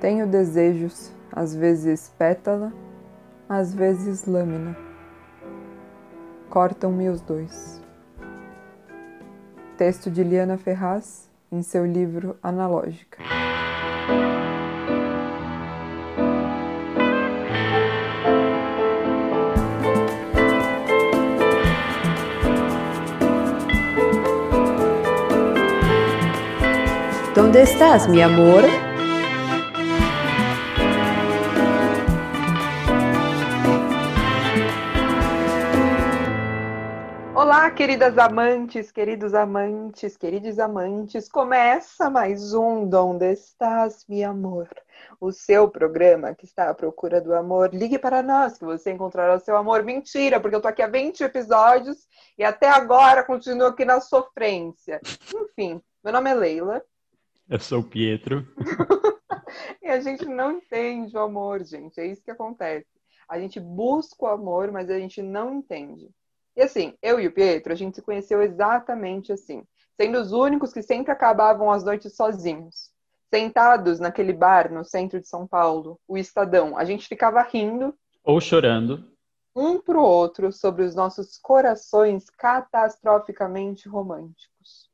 Tenho desejos, às vezes pétala, às vezes lâmina. Cortam-me os dois. Texto de Liana Ferraz, em seu livro Analógica. ¿Dónde estás, mi amor? Queridas amantes, queridos amantes, queridos amantes. Começa mais um Donde estás, mi amor? O seu programa que está à procura do amor. Ligue para nós que você encontrará o seu amor. Mentira, porque eu tô aqui há 20 episódios e até agora continuo aqui na sofrência. Enfim, meu nome é Leila. Eu sou o Pietro. e a gente não entende o amor, gente. É isso que acontece. A gente busca o amor, mas a gente não entende. E assim, eu e o Pietro, a gente se conheceu exatamente assim, sendo os únicos que sempre acabavam as noites sozinhos. Sentados naquele bar no centro de São Paulo, o Estadão, a gente ficava rindo. Ou chorando. Um pro outro sobre os nossos corações catastroficamente românticos.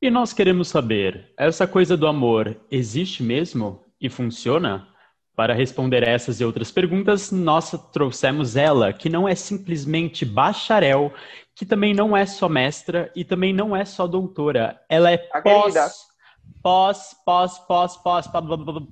E nós queremos saber: essa coisa do amor existe mesmo e funciona? Para responder essas e outras perguntas, nós trouxemos ela, que não é simplesmente bacharel, que também não é só mestra e também não é só doutora. Ela é pós, pós, pós, pós, pós,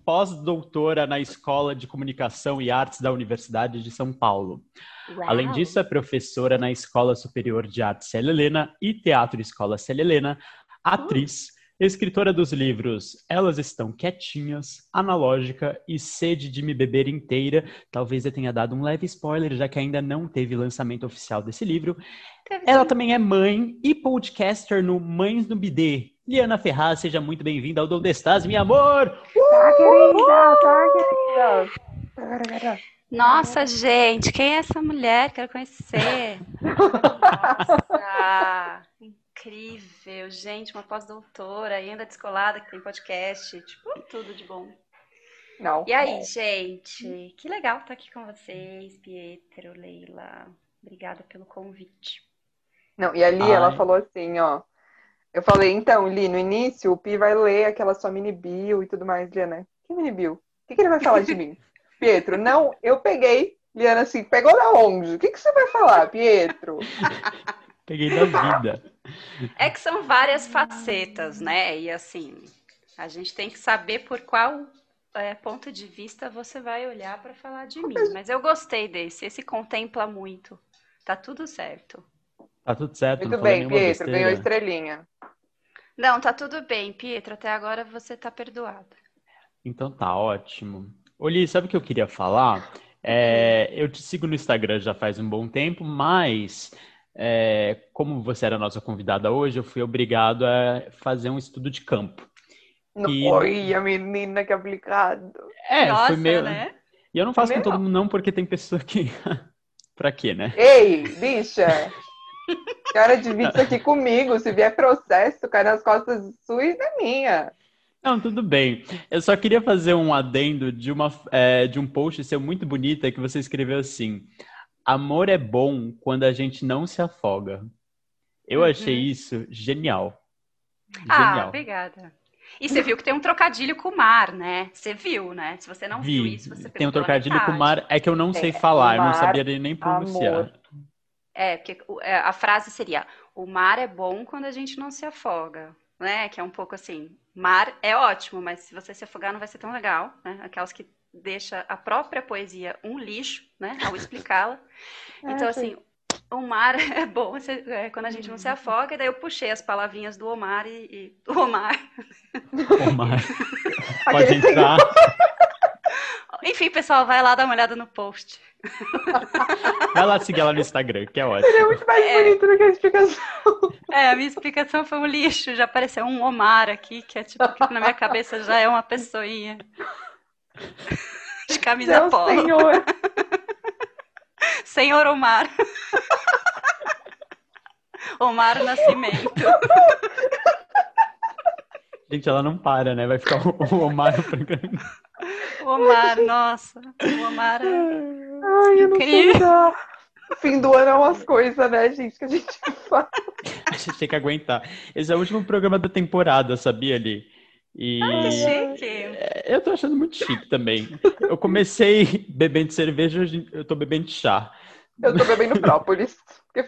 pós-doutora na Escola de Comunicação e Artes da Universidade de São Paulo. Uau. Além disso, é professora na Escola Superior de Arte Célia Helena e Teatro Escola Célia Helena, atriz. Uh escritora dos livros Elas Estão Quietinhas, Analógica e Sede de Me Beber Inteira. Talvez eu tenha dado um leve spoiler, já que ainda não teve lançamento oficial desse livro. Ela também é mãe e podcaster no Mães no Bidê. Liana Ferraz, seja muito bem-vinda ao Donde Estás, meu amor! Tá, querida, tá, querida. Nossa, gente, quem é essa mulher? Quero conhecer. Nossa incrível, gente, uma pós-doutora, ainda descolada, que tem podcast, tipo, tudo de bom. Não. E aí, gente, que legal estar aqui com vocês, Pietro, Leila. Obrigada pelo convite. Não, e ali Ai. ela falou assim, ó. Eu falei, então, Li, no início o Pi vai ler aquela sua mini bio e tudo mais, Liana. Que mini bio? O que, que ele vai falar de mim? Pietro, não, eu peguei. Liana, assim, pegou da onde? O que, que você vai falar, Pietro? Peguei da vida. É que são várias facetas, né? E assim, a gente tem que saber por qual é, ponto de vista você vai olhar para falar de mim. Mas eu gostei desse. Esse contempla muito. Tá tudo certo. Tá tudo certo. Muito bem, Pietro. Ganhou estrelinha. Não, tá tudo bem, Pietro. Até agora você tá perdoado. Então tá ótimo. Oli, sabe o que eu queria falar? É, eu te sigo no Instagram já faz um bom tempo, mas é, como você era a nossa convidada hoje, eu fui obrigado a fazer um estudo de campo. Não e... foi a menina que aplicado. É, nossa, foi meio. Né? E eu não faço com todo mundo, não, porque tem pessoa que. pra quê, né? Ei, bicha! Cara, divide isso aqui comigo. Se vier processo, cai nas costas suas e da minha. Não, tudo bem. Eu só queria fazer um adendo de, uma, é, de um post seu muito bonita que você escreveu assim. Amor é bom quando a gente não se afoga. Eu uhum. achei isso genial. Ah, genial. obrigada. E você viu que tem um trocadilho com o mar, né? Você viu, né? Se você não Vi. viu isso, você Tem um trocadilho com o mar, é que eu não sei é, falar, mar, eu não sabia nem pronunciar. Amor. É, porque é, a frase seria: o mar é bom quando a gente não se afoga, né? Que é um pouco assim: mar é ótimo, mas se você se afogar não vai ser tão legal, né? Aquelas que deixa a própria poesia um lixo, né, ao explicá-la. É, então, assim, o mar é bom é, quando a gente não se afoga, e daí eu puxei as palavrinhas do Omar e, e do Omar. Omar. Pode entrar. Enfim, pessoal, vai lá dar uma olhada no post. Vai lá seguir ela no Instagram, que é ótimo. Seria muito mais é... bonito do que a explicação. É, a minha explicação foi um lixo. Já apareceu um Omar aqui, que é tipo, que na minha cabeça já é uma pessoinha. De camisa Meu polo. Senhor. senhor Omar. Omar Nascimento. Gente, ela não para, né? Vai ficar o Omar no programa. Omar, nossa. O Omar é Ai, eu não incrível. lidar. Fim do ano é umas coisas, né, gente, que a gente faz. A gente tem que aguentar. Esse é o último programa da temporada, sabia, Ali? E Que chique. É, eu tô achando muito chique também. Eu comecei bebendo cerveja, hoje eu tô bebendo chá. Eu tô bebendo própolis.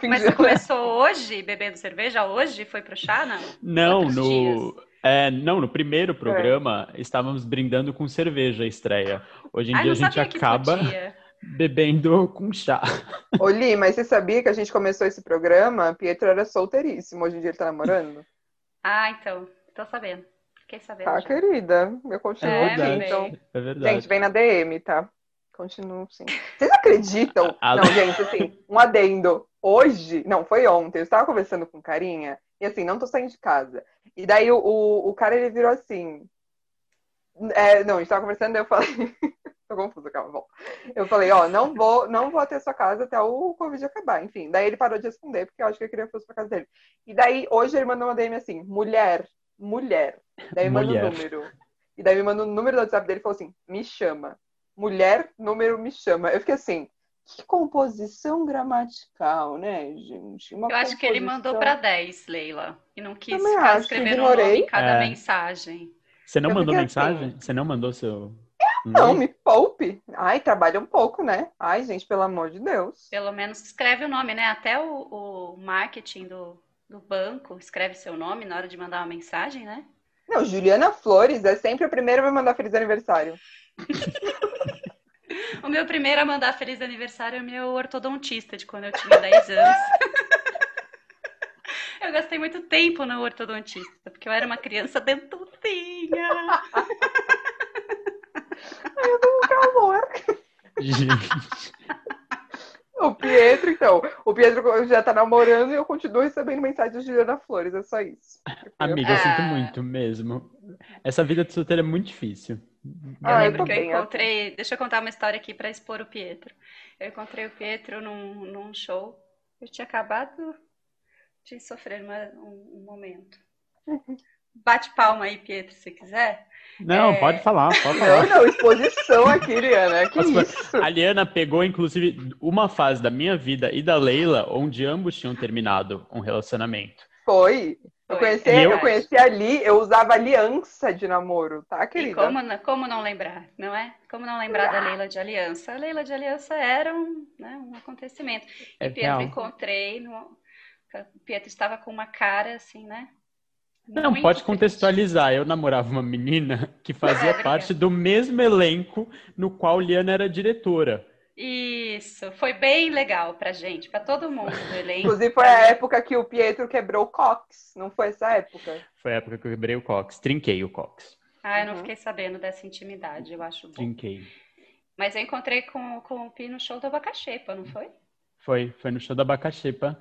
Mas você começou hoje bebendo cerveja? Hoje foi pro chá, não? Não, no, é, não, no primeiro programa estávamos brindando com cerveja a estreia. Hoje em Ai, dia a gente acaba podia. bebendo com chá. Li, mas você sabia que a gente começou esse programa? Pietro era solteiríssimo. Hoje em dia ele tá namorando? Ah, então. Tô sabendo. Sabendo. Tá, já. querida. Eu continuo É, aqui, então. É verdade. Gente, vem na DM, tá? Continuo sim. Vocês acreditam? Ah, Não, gente, assim, um adendo. Hoje, não, foi ontem, eu estava conversando com carinha, e assim, não tô saindo de casa. E daí o, o, o cara, ele virou assim. é, não, a gente tava conversando, eu falei. tô confusa, calma, bom. Eu falei, ó, não vou, não vou até sua casa até o Covid acabar. Enfim, daí ele parou de responder, porque eu acho que eu queria que fosse pra casa dele. E daí, hoje ele mandou uma DM assim, mulher, mulher. Daí manda o número. E daí me manda o número do WhatsApp dele e falou assim, me chama. Mulher, número, me chama. Eu fiquei assim, que composição gramatical, né, gente? Uma Eu acho que ele mandou pra 10, Leila. E não quis Também ficar acho, escrevendo o nome em cada É. mensagem. Você não Eu mandou fiquei mensagem? assim. Você não mandou seu. Não, me poupe. Ai, trabalha um pouco, né? Ai, gente, pelo amor de Deus. Pelo menos escreve o nome, né? Até o, o marketing do, do banco escreve seu nome na hora de mandar uma mensagem, né? Não, Juliana Flores é sempre a primeira a me mandar feliz aniversário. O meu primeiro a mandar feliz aniversário é o meu ortodontista, de quando eu tinha 10 anos. Eu gastei muito tempo no ortodontista, porque eu era uma criança dentucinha. Amor. Gente, O Pietro, então. O Pietro já tá namorando e eu continuo recebendo mensagens de Juliana Flores, é só isso. amiga, eu sinto Ah. muito mesmo. Essa vida de solteira é muito difícil. Eu Ah, eu lembro tô que eu encontrei. Deixa eu contar uma história aqui para expor o Pietro. Eu encontrei o Pietro num, num show. Eu tinha acabado de sofrer uma- um, um momento. Bate palma aí, Pietro, se quiser. Não, É. pode falar, pode Não, falar. não, exposição aqui, Liana. Que Posso- isso? A Liana pegou, inclusive, uma fase da minha vida e da Leila, onde ambos tinham terminado um relacionamento. Foi. Eu conheci, é eu conheci ali, eu usava aliança de namoro, tá, E querida? como, não- como não lembrar, não é? Como não lembrar da Leila de Aliança? A Leila de Aliança era um, né, um acontecimento. É E Pietro real. encontrei, no, o Pietro estava com uma cara assim, né? Não, Muito pode contextualizar. Eu namorava uma menina que fazia É, parte do mesmo elenco no qual Liana era diretora. Isso, foi bem legal pra gente, pra todo mundo do elenco. Inclusive foi a época que o Pietro quebrou o Cox, não foi essa época? Foi a época que eu quebrei o cox. Trinquei o cox. Ah, eu não Uhum. fiquei sabendo dessa intimidade, eu acho bom. Trinquei. Mas eu encontrei com, com o Pi no show do Abacaxepa, não foi? Foi, foi no show da Abacaxepa.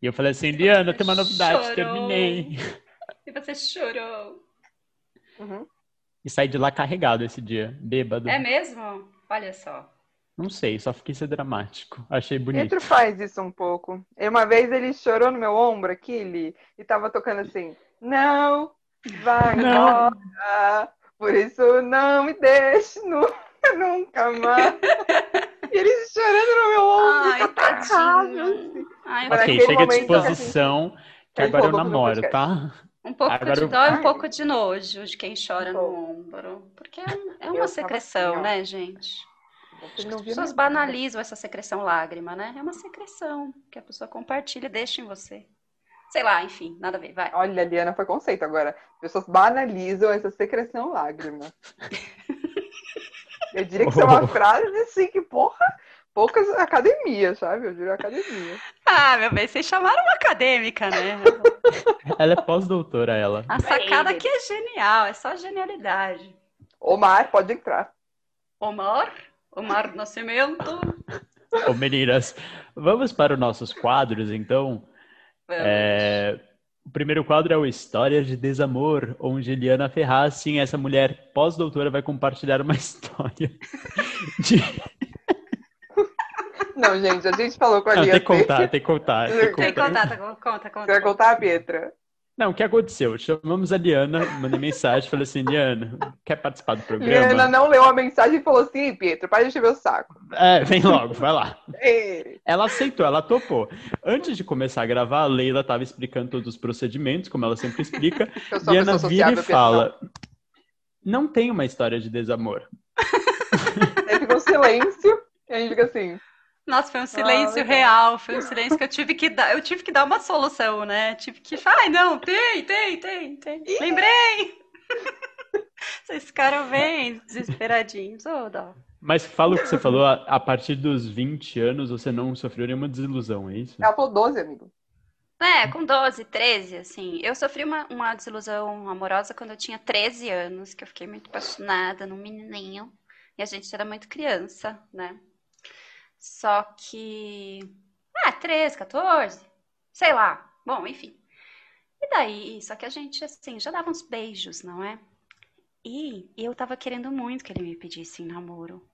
E eu falei assim, Liana, tem uma novidade, Chorou. terminei. E você chorou. Uhum. E saí de lá carregado esse dia, bêbado. É mesmo? Olha só. Não sei, só fiquei ser dramático. Achei bonito. Pietro faz isso um pouco. E uma vez ele chorou no meu ombro aqui, Li, e tava tocando assim, não vai Não. embora, por isso não me deixe nunca, nunca mais. E ele chorando no meu ombro, Ai, atacado, tadinho. assim. Ai, Ok, chega momento que a exposição, que Ele agora eu namoro, tá? Um pouco Agora de eu- dó e um pouco de nojo de quem chora no ombro. Porque é, é Eu uma secreção, assim, né, gente? As pessoas nada. banalizam essa secreção lágrima, né? É uma secreção que a pessoa compartilha e deixa em você. Sei lá, enfim, nada a ver, vai. Olha, Liana foi conceito agora. As pessoas banalizam essa secreção lágrima. Eu diria que isso é uma Oh. frase assim que, porra, poucas academias, sabe? Eu diria academia. Ah, meu bem, vocês chamaram uma acadêmica, né? Ela é pós-doutora, ela. A sacada aqui é genial, é só genialidade. Omar, pode entrar. Omar, Omar Nascimento. Ô, meninas, vamos para os nossos quadros, então. Vamos. É, O primeiro quadro é o Histórias de Desamor, onde Eliana Ferrazzi, essa mulher pós-doutora, vai compartilhar uma história de... Não, gente, a gente falou com a Não, Liana. tem que contar, tem que contar. Tem que contar. tá, conta, conta. Você vai contar, Pietra? Não, o que aconteceu? Chamamos a Liana, mandei mensagem, falei assim, Liana, quer participar do programa? Liana não leu a mensagem e falou assim, Pietro, para de encher meu saco. É, vem logo, vai lá. ela aceitou, ela topou. Antes de começar a gravar, a Leila estava explicando todos os procedimentos, como ela sempre explica. Liana vira e fala, não tem uma história de desamor. Aí ficou um silêncio, e a gente fica assim... Nossa, foi um silêncio ah, real, foi um silêncio que eu tive que dar, eu tive que dar uma solução, né? Tive que, ai, não, tem, tem, tem, tem. Lembrei. Vocês ficaram bem desesperadinhos, ô, oh, dó. Mas fala o que você falou, a, a, partir dos 20 anos você não sofreu nenhuma desilusão, é isso? Ela falou 12, amigo. É, com 12, 13, assim. Eu sofri uma, uma desilusão amorosa quando eu tinha 13 anos, que eu fiquei muito apaixonada num menininho. E a gente era muito criança, né? Só que. Ah, 13, 14, sei lá. Bom, enfim. E daí, só que a gente, assim, já dava uns beijos, não é? E eu tava querendo muito que ele me pedisse em namoro.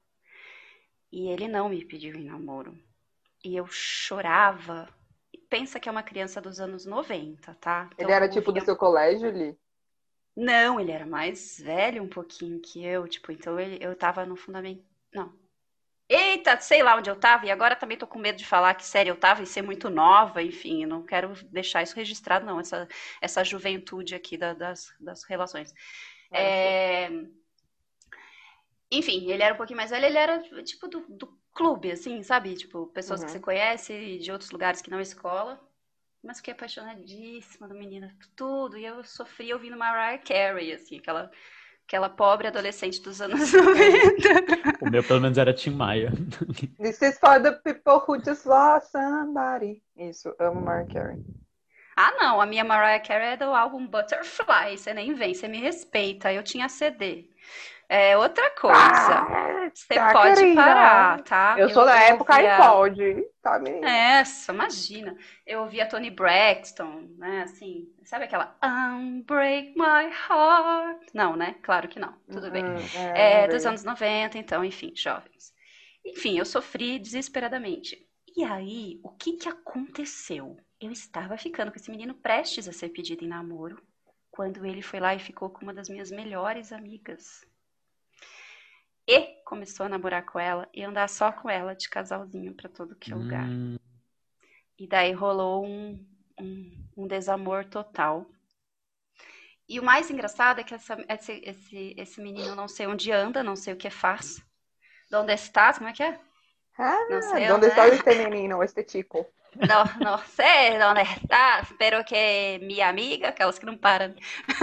E ele não me pediu em namoro. E eu chorava. Pensa que é uma criança dos anos 90, tá? Então, ele era tipo do seu colégio, Li? Não, ele era mais velho um pouquinho que eu, tipo, então ele, eu tava no fundamento. Não, Eita, sei lá onde eu tava, e agora também tô com medo de falar que série eu tava e ser muito nova, enfim, não quero deixar isso registrado, não, essa, essa juventude aqui da, das, das relações. É... Enfim, ele era um pouquinho mais velho, ele era tipo do, do clube, assim, sabe? Tipo, pessoas uhum. que você conhece de outros lugares que não é escola. Mas fiquei apaixonadíssima do menino, tudo. E eu sofri ouvindo Mariah Carey, assim, aquela Aquela pobre adolescente dos anos 90. O meu, pelo menos, era Tim Maia. This is for the people who just lost somebody. Isso, amo Mariah Carey. Ah, não, a minha Mariah Carey é do álbum Butterfly. Você nem vem, você me respeita. Eu tinha CD. É outra coisa. Ah, você tá pode querida. parar, tá? Eu, eu sou da época ouvia... e pode, tá mesmo? Essa, imagina. Eu ouvia Tony Braxton, né? Assim, sabe aquela Unbreak My Heart? Não, né? Claro que não. Tudo uhum, bem. É, é dos anos 90, então, enfim, jovens. Enfim, eu sofri desesperadamente. E aí, o que que aconteceu? Eu estava ficando com esse menino prestes a ser pedido em namoro, quando ele foi lá e ficou com uma das minhas melhores amigas e começou a namorar com ela e andar só com ela de casalzinho para todo que é lugar. Hum. E daí rolou um, um, um, desamor total. E o mais engraçado é que essa, esse, esse, esse menino não sei onde anda, não sei o que faz. Onde estás? Como é que é? Ah, não sei onde, onde está este menino, este tipo? No, no sé dónde está, espero que minha amiga, aquelas que não param.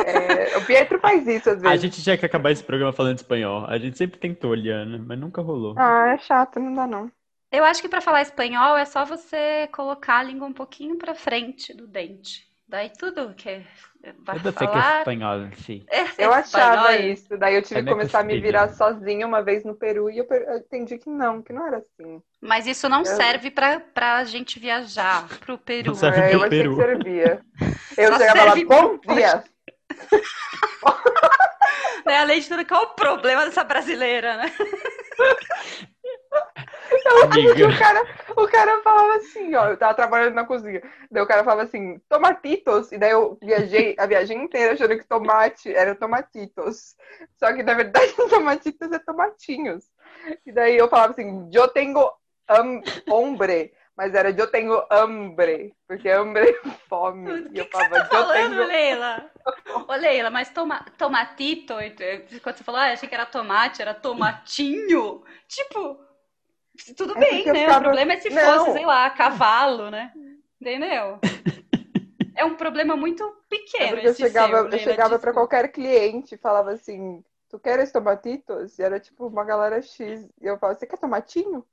É, o Pietro faz isso às vezes. A gente tinha que acabar esse programa falando espanhol. A gente sempre tentou, Liana, mas nunca rolou. Ah, é chato, não dá não. Eu acho que para falar espanhol é só você colocar a língua um pouquinho para frente do dente. Daí tudo que vai tudo falar... é espanhol, sim. É, é eu achava isso. Daí eu tive é que começar a me virar sozinha uma vez no Peru e eu entendi que não, que não era assim. Mas isso não eu... serve pra, pra gente viajar pro Peru. Não serve é, eu achei Peru. que servia. Eu chegava lá, bom dia! né, além de tudo, qual é o problema dessa brasileira, né? Eu o cara, o cara falava assim, ó, eu tava trabalhando na cozinha. Daí o cara falava assim, tomatitos. E daí eu viajei a viagem inteira achando que tomate era tomatitos. Só que na verdade tomatitos é tomatinhos. E daí eu falava assim, eu tenho hombre. Mas era eu tenho hambre, porque hambre é fome. O que, eu que falava, você tá falando, tenho... Leila? Ô, Leila, mas toma, tomatito, quando você falou, ah, achei que era tomate, era tomatinho. Tipo, tudo é bem, né? Ficava... O problema é se não. fosse, sei lá, cavalo, né? Entendeu? É um problema muito pequeno. É porque eu chegava, seu, eu chegava para qualquer cliente e falava assim: Tu queres tomatitos? E era tipo uma galera X. E eu falava: Você quer tomatinho?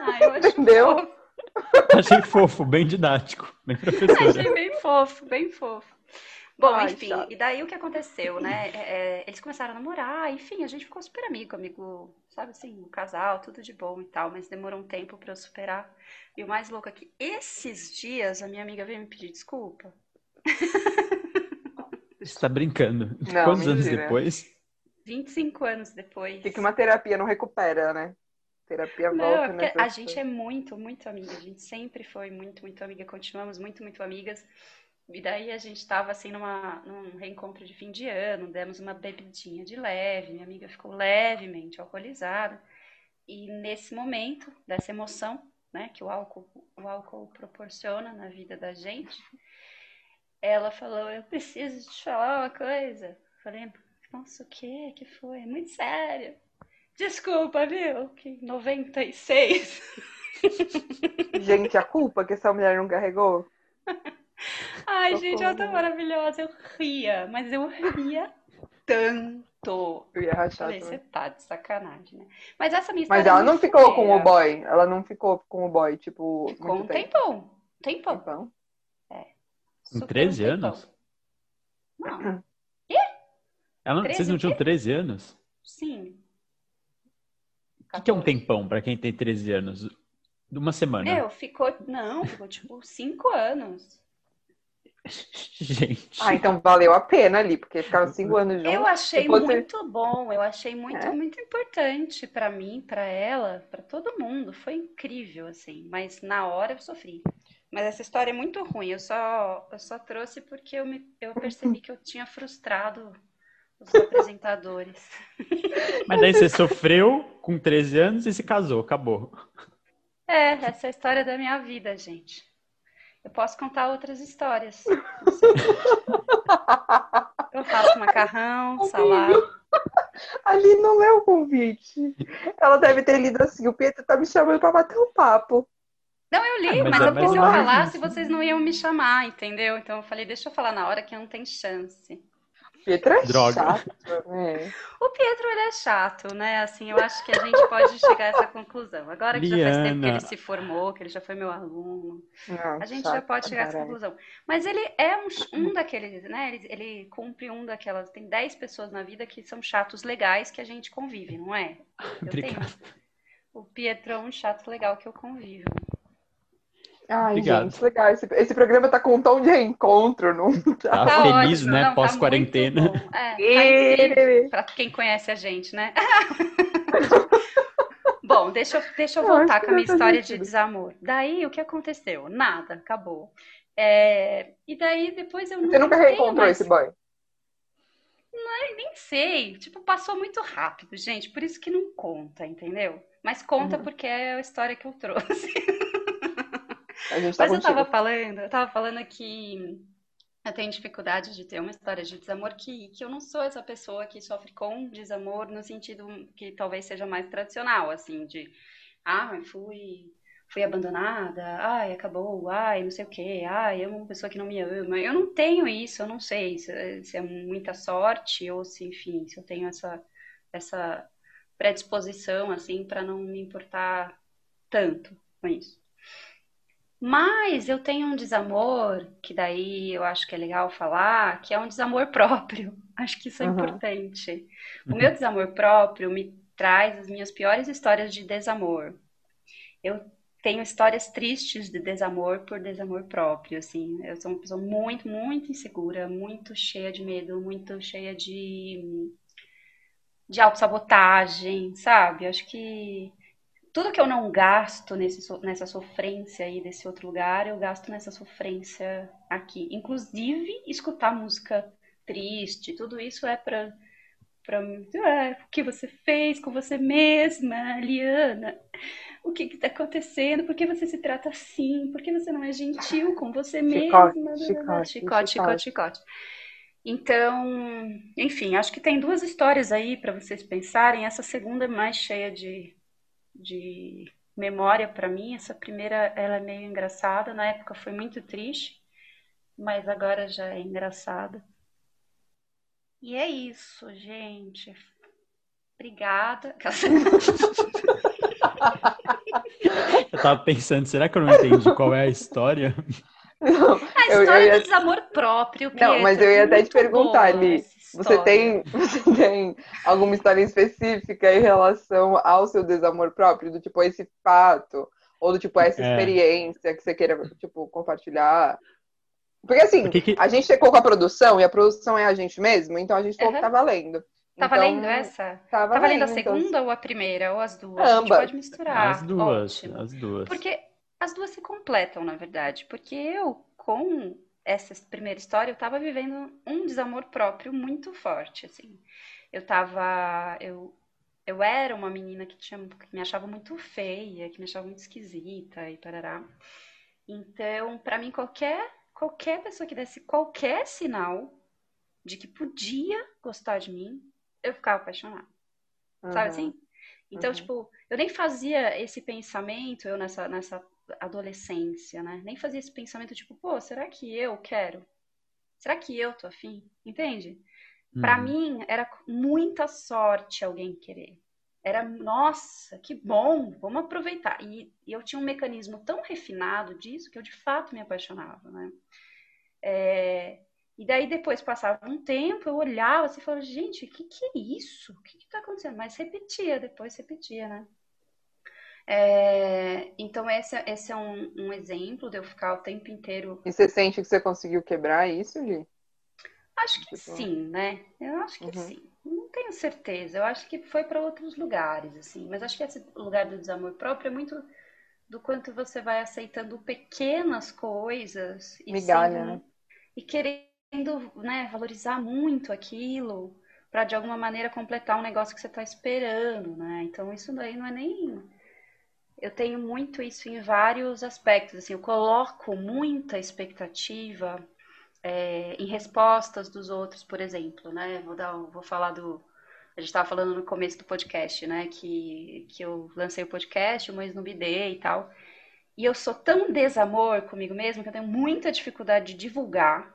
ah, Entendeu? Fofo. Achei fofo, bem didático, bem professora. Achei bem fofo, bem fofo. Bom, Ai, enfim, e daí o que aconteceu, né? É, é, eles começaram a namorar, enfim, a gente ficou super amigo, amigo, sabe assim, um casal, tudo de bom e tal, mas demorou um tempo para eu superar. E o mais louco é que esses dias a minha amiga veio me pedir desculpa. Você tá brincando? Não, Quantos mentira. anos depois? 25 anos depois. E que uma terapia não recupera, né? Terapia não, volta, né? A gente é muito, muito amiga. A gente sempre foi muito, muito amiga. Continuamos muito, muito amigas. E daí a gente estava assim numa, num reencontro de fim de ano, demos uma bebidinha de leve, minha amiga ficou levemente alcoolizada. E nesse momento dessa emoção, né, que o álcool, o álcool proporciona na vida da gente, ela falou: Eu preciso te falar uma coisa. Falei: Nossa, o que? que foi? Muito sério. Desculpa, viu? Que 96. Gente, a culpa que essa mulher não carregou. Ai, gente, ela tá maravilhosa. Eu ria, mas eu ria tanto. Eu ia rachar. Falei, você tá de sacanagem, né? Mas essa minha história. Mas ela é não ficou com o boy. Ela não ficou com o boy, tipo, Ficou um tempo. tempão. Tempão. Tempão. Com Super 13 um tempão. anos? Não, Ela, 13 vocês não tinham quê? 13 anos? sim. O que, que é um 14. tempão pra quem tem 13 anos? De uma semana. Meu, ficou. Não, ficou tipo 5 anos. Gente. Ah, então valeu a pena ali, porque ficaram cinco anos juntos. Eu achei Depois você- muito bom, eu achei muito, É? muito importante pra mim, pra ela, pra todo mundo. Foi incrível, assim. Mas na hora eu sofri. Mas essa história é muito ruim. Eu só, eu só trouxe porque eu, me, eu percebi que eu tinha frustrado os apresentadores. Mas daí você sofreu com 13 anos e se casou, acabou. É, essa é a história da minha vida, gente. Eu posso contar outras histórias. Eu faço macarrão, salada. Ali não leu o convite. Ela deve ter lido assim: o Pietro tá me chamando pra bater um papo. Não, eu li, Ah, mas mas é é porque se eu mais ou falasse, menos vocês não iam me chamar, entendeu? Então eu falei, deixa eu falar na hora que não tem chance. Pietro é Droga. chato. né? O Pietro, ele é chato, né? Assim, eu acho que a gente pode chegar a essa conclusão. Agora que já faz tempo que Liana. ele se formou, que ele já foi meu aluno, Não, a gente chato já pode chegar a essa conclusão. Mas ele é um, um daqueles, né? Ele, ele cumpre um daquelas. Tem 10 pessoas na vida que são chatos legais que a gente convive, não é? Eu tenho. Obrigado. O Pietro é um chato legal que eu convivo. Ai, Obrigado. gente, legal. Esse, esse programa tá com um tom de reencontro, não tá? Tá feliz, ótimo, né? não, tá Pós-quarentena. É, tá incrível. Pra quem conhece a gente, né? Bom, deixa eu, deixa eu Eu voltar que com a minha história de sentido. desamor. Daí, o que aconteceu? Nada, acabou. É, e daí, depois eu não Você nunca reencontrou mais- esse boy? Nem sei, tipo, passou muito rápido, gente, por isso que não conta, entendeu? Mas conta Uhum. porque é a história que eu trouxe. A gente tá Mas eu tava falando, eu tava falando que eu tenho dificuldade de ter uma história de desamor que, que eu não sou essa pessoa que sofre com desamor no sentido que talvez seja mais tradicional, assim, de ah, fui, fui abandonada, ai, acabou, ai, não sei o quê, ai, eu amo uma pessoa que não me ama. Eu não tenho isso, eu não sei se, é- se é muita sorte ou se, enfim, se eu tenho essa, essa predisposição, assim, para não me importar tanto com isso. Mas eu tenho um desamor, que daí eu acho que é legal falar, que é um desamor próprio. Acho que isso é Uhum. importante. O meu desamor próprio me traz as minhas piores histórias de desamor. Eu tenho histórias tristes de desamor por desamor próprio, assim. Eu sou uma pessoa muito, muito insegura, muito cheia de medo, muito cheia de de autossabotagem, sabe? Acho que tudo que eu não gasto nesse, nessa sofrência aí desse outro lugar, eu gasto nessa sofrência aqui. Inclusive, escutar música triste, tudo isso é pra, pra ah, o que você fez com você mesma, Liana? O que que tá acontecendo? Por que você se trata assim? Por que você não é gentil com você Chicote, mesma? chicote, chicote, chicote, chicote. Então, enfim, acho que tem duas histórias aí para vocês pensarem. Essa segunda é mais cheia de, de memória para mim. Essa primeira, ela é meio engraçada. Na época foi muito triste, mas agora já é engraçada. E é isso, gente. Obrigada. Eu tava pensando, será que eu não entendi qual é a história? Não, A eu- eu história ia- do desamor próprio, Não, mas Pietro, eu ia é até te muito perguntar, boa Li, Você tem, você tem alguma história específica em relação ao seu desamor próprio? Do tipo, esse fato? Ou do tipo, essa É. experiência que você queira, tipo, compartilhar? Porque assim, Por que a gente checou com a produção e a produção é a gente mesmo, então a gente falou que Aham. tá valendo. Tá Então, valendo essa? Tá Tá valendo a valendo, então, segunda ou a primeira? Ou as duas? A gente Ambas. pode misturar. As duas, Ótimo. as duas. Porque as duas se completam, na verdade. Porque eu, com essa primeira história, eu estava vivendo um desamor próprio muito forte, assim. Eu tava, eu, eu era uma menina que, tinha, que me achava muito feia, que me achava muito esquisita e parará. Então, para mim, qualquer, qualquer pessoa que desse qualquer sinal de que podia gostar de mim, eu ficava apaixonada. Uhum. Sabe assim? Então, uhum. tipo, eu nem fazia esse pensamento, eu nessa, nessa adolescência, né? Nem fazia esse pensamento, tipo, pô, será que eu quero? Será que eu tô afim? Entende? Uhum. Para mim, era muita sorte alguém querer. Era, nossa, que bom, vamos aproveitar. E, e eu tinha um mecanismo tão refinado disso que eu de fato me apaixonava, né? É, e daí depois passava um tempo, eu olhava assim e falava, gente, o que, que é isso? O que está acontecendo? Mas repetia, depois repetia, né? É, então esse, esse é um, um, exemplo de eu ficar o tempo inteiro. E você sente que você conseguiu quebrar isso, Gi? Acho que tipo... sim, né? Eu acho que uhum. sim. Não tenho certeza. Eu acho que foi para outros lugares, assim. Mas acho que esse lugar do desamor próprio é muito do quanto você vai aceitando pequenas coisas e, Migalha, né? e querendo né, valorizar muito aquilo para de alguma maneira completar um negócio que você está esperando, né? Então isso daí não é nem eu tenho muito isso em vários aspectos. Assim, eu coloco muita expectativa é, em respostas dos outros, por exemplo, né? Vou dar, vou falar do a gente estava falando no começo do podcast, né? Que, que eu lancei o podcast, o Mães no Bidê e tal. E eu sou tão desamor comigo mesma que eu tenho muita dificuldade de divulgar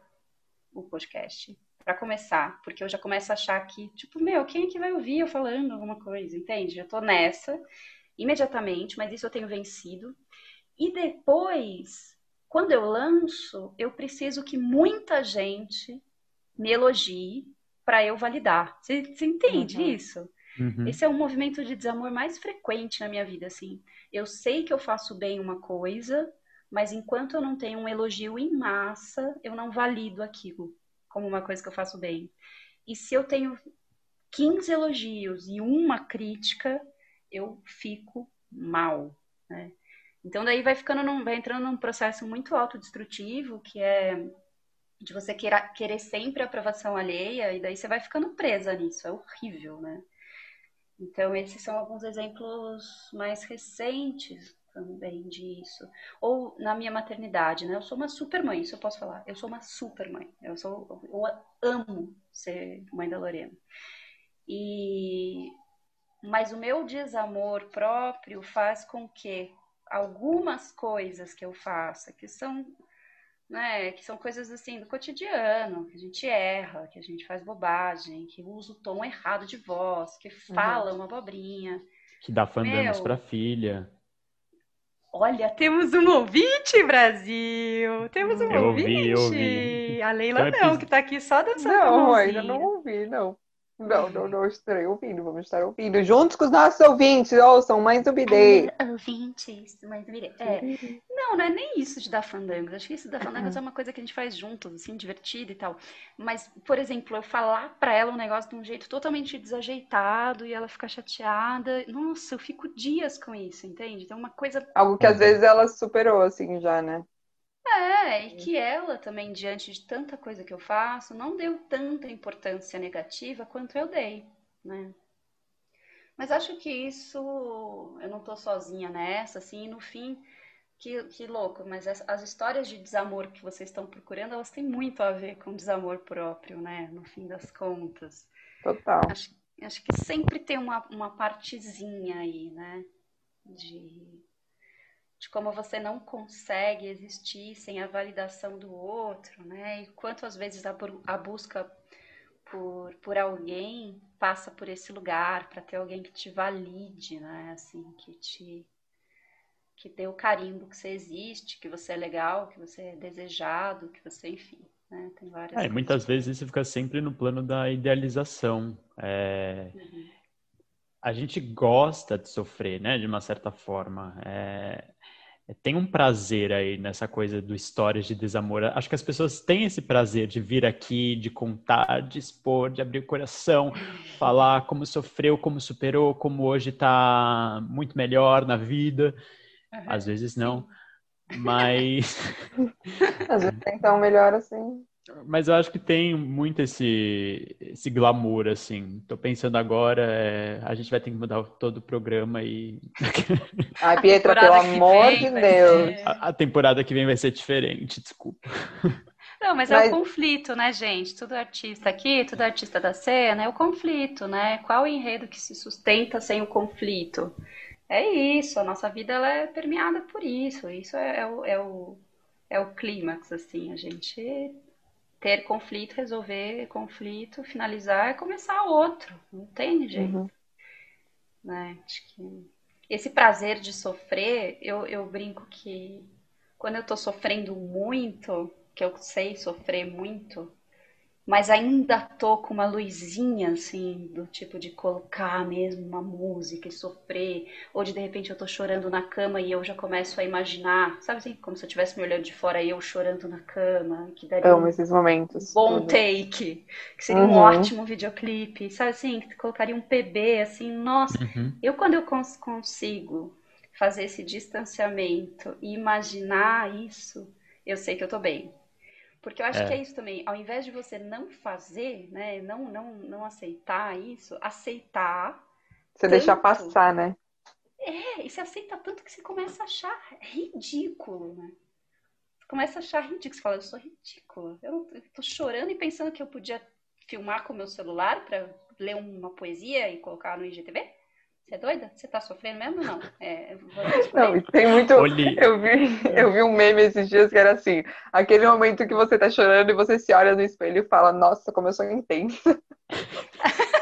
o podcast. Para começar, porque eu já começo a achar que, tipo, meu, quem é que vai ouvir eu falando alguma coisa, entende? Já tô nessa imediatamente, mas isso eu tenho vencido. E depois, quando eu lanço, eu preciso que muita gente me elogie para eu validar. Você, você entende uhum. isso? Uhum. Esse é o movimento de desamor mais frequente na minha vida, assim. Eu sei que eu faço bem uma coisa, mas enquanto eu não tenho um elogio em massa, eu não valido aquilo como uma coisa que eu faço bem. E se eu tenho 15 elogios e uma crítica, eu fico mal, né? Então daí vai ficando num, vai entrando num processo muito autodestrutivo, que é de você queira, querer sempre a aprovação alheia, e daí você vai ficando presa nisso, é horrível, né? Então esses são alguns exemplos mais recentes também disso. Ou na minha maternidade, né? Eu sou uma super mãe, isso eu posso falar. Eu sou uma super mãe. Eu sou eu amo ser mãe da Lorena. E mas o meu desamor próprio faz com que algumas coisas que eu faça, que são né, que são coisas assim do cotidiano, que a gente erra, que a gente faz bobagem, que usa o tom errado de voz, que fala uhum. uma abobrinha. Que dá fandangos para filha. Olha, temos um ouvinte, Brasil! Temos um eu ouvinte! Ouvi, eu ouvi. A Leila então, não, que tá aqui só dançando. Não, ainda não ouvi, não. Não, não, não estarei ouvindo, vamos estar ouvindo. Juntos com os nossos ouvintes, ouçam Mães do Bidê. Ouvintes, Mães do Bidê. É. Não, não é nem isso de dar fandangos. Acho que isso da fandangos uhum. é uma coisa que a gente faz juntos, assim, divertido e tal. Mas, por exemplo, eu falar pra ela um negócio de um jeito totalmente desajeitado e ela ficar chateada. Nossa, eu fico dias com isso, entende? Então, uma coisa. Algo que às vezes ela superou, assim, já, né? É, e que ela também, diante de tanta coisa que eu faço, não deu tanta importância negativa quanto eu dei, né? Mas acho que isso, eu não tô sozinha nessa, assim, e no fim, que, que louco, mas as, as histórias de desamor que vocês estão procurando, elas têm muito a ver com desamor próprio, né? No fim das contas. Total. Acho, acho que sempre tem uma, uma partezinha aí, né? De de como você não consegue existir sem a validação do outro, né? E quantas vezes a, a busca por, por alguém passa por esse lugar para ter alguém que te valide, né? Assim, que te que dê o carimbo que você existe, que você é legal, que você é desejado, que você, enfim, né? Tem várias. É, muitas vezes isso fica sempre no plano da idealização. É... Uhum. A gente gosta de sofrer, né? De uma certa forma. É, tem um prazer aí nessa coisa do histórias de desamor. Acho que as pessoas têm esse prazer de vir aqui, de contar, de expor, de abrir o coração, falar como sofreu, como superou, como hoje está muito melhor na vida. Uhum, Às vezes não. Sim. Mas. Às vezes então melhor assim. Mas eu acho que tem muito esse, esse glamour, assim. Tô pensando agora, é, a gente vai ter que mudar todo o programa e. Ai, Pietra, pelo amor de Deus. A, a, temporada que vem vai ser diferente, desculpa. Não, mas, mas, é o conflito, né, gente? Tudo artista aqui, tudo artista da cena, é o conflito, né? Qual o enredo que se sustenta sem o conflito? É isso, a nossa vida ela é permeada por isso. Isso é, é o, é o, é o clímax, assim. A gente ter conflito, resolver conflito, finalizar e começar outro. Não tem jeito. Uhum. Né? Acho que esse prazer de sofrer, eu, eu brinco que quando eu tô sofrendo muito, que eu sei sofrer muito, mas ainda tô com uma luzinha assim, do tipo de colocar mesmo uma música e sofrer, ou de de repente eu tô chorando na cama e eu já começo a imaginar, sabe assim, como se eu estivesse me olhando de fora e eu chorando na cama, que daria Amo um esses momentos. Bom uhum. take, que seria uhum. um ótimo videoclipe, sabe assim, que colocaria um PB assim, nossa, uhum. eu quando eu cons consigo fazer esse distanciamento e imaginar isso, eu sei que eu tô bem. Porque eu acho é. que é isso também. Ao invés de você não fazer, né? Não, não, não aceitar isso, aceitar. Você tanto... deixar passar, né? É, e você aceita tanto que você começa a achar ridículo, né? Você começa a achar ridículo. Você fala, eu sou ridícula. Eu, eu tô chorando e pensando que eu podia filmar com o meu celular para ler uma poesia e colocar no IGTV. Você é doida? Você tá sofrendo mesmo ou não? É, não, tem muito. Eu vi, eu vi um meme esses dias que era assim: aquele momento que você tá chorando e você se olha no espelho e fala, nossa, como eu sou intensa.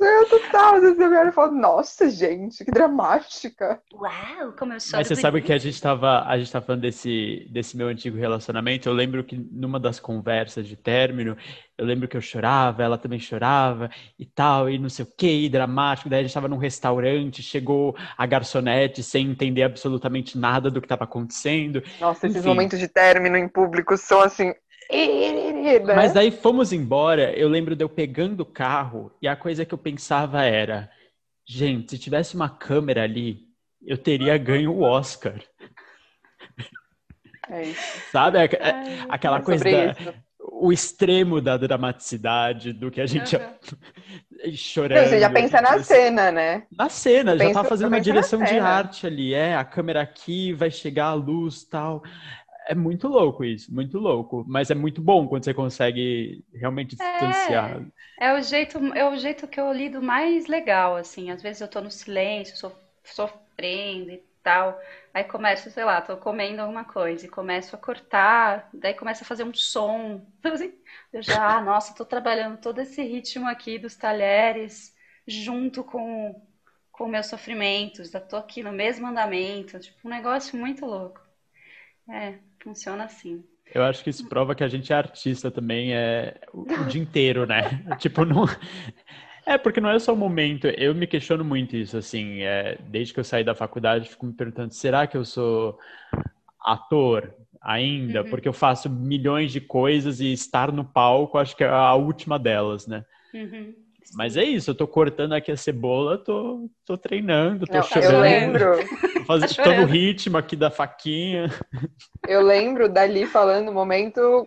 Eu total, às vezes eu olho e falo, nossa, gente, que dramática. Uau, como eu sou. Mas você sabe que a gente tava, a gente tava falando desse, desse meu antigo relacionamento. Eu lembro que numa das conversas de término, eu lembro que eu chorava, ela também chorava e tal, e não sei o que, e dramático. Daí a gente tava num restaurante, chegou a garçonete sem entender absolutamente nada do que estava acontecendo. Nossa, esses Enfim. momentos de término em público são assim, né? Mas aí fomos embora, eu lembro de eu pegando o carro e a coisa que eu pensava era: gente, se tivesse uma câmera ali, eu teria ganho o Oscar. É isso. Sabe? É, é, aquela coisa da, o extremo da dramaticidade do que a gente uhum. chorando. Você já pensa na cena, né? Na cena, já tá fazendo uma direção de arte ali, é, a câmera aqui, vai chegar a luz tal é muito louco isso, muito louco. Mas é muito bom quando você consegue realmente distanciar. É, é o jeito, é o jeito que eu lido mais legal, assim. Às vezes eu tô no silêncio, so, sofrendo e tal. Aí começo, sei lá, tô comendo alguma coisa e começo a cortar, daí começa a fazer um som. Assim, eu já, ah, nossa, tô trabalhando todo esse ritmo aqui dos talheres junto com com meus sofrimentos, já tô aqui no mesmo andamento, tipo, um negócio muito louco. É, funciona assim. Eu acho que isso prova que a gente é artista também é o, o dia inteiro, né? tipo, não. É, porque não é só o momento. Eu me questiono muito isso, assim. É, desde que eu saí da faculdade, fico me perguntando: será que eu sou ator ainda? Uhum. Porque eu faço milhões de coisas e estar no palco, acho que é a última delas, né? Uhum. Mas é isso, eu tô cortando aqui a cebola, tô, tô treinando, tô Não, chorando. Eu lembro. Tô, fazendo, tá tô no ritmo aqui da faquinha. Eu lembro dali falando momento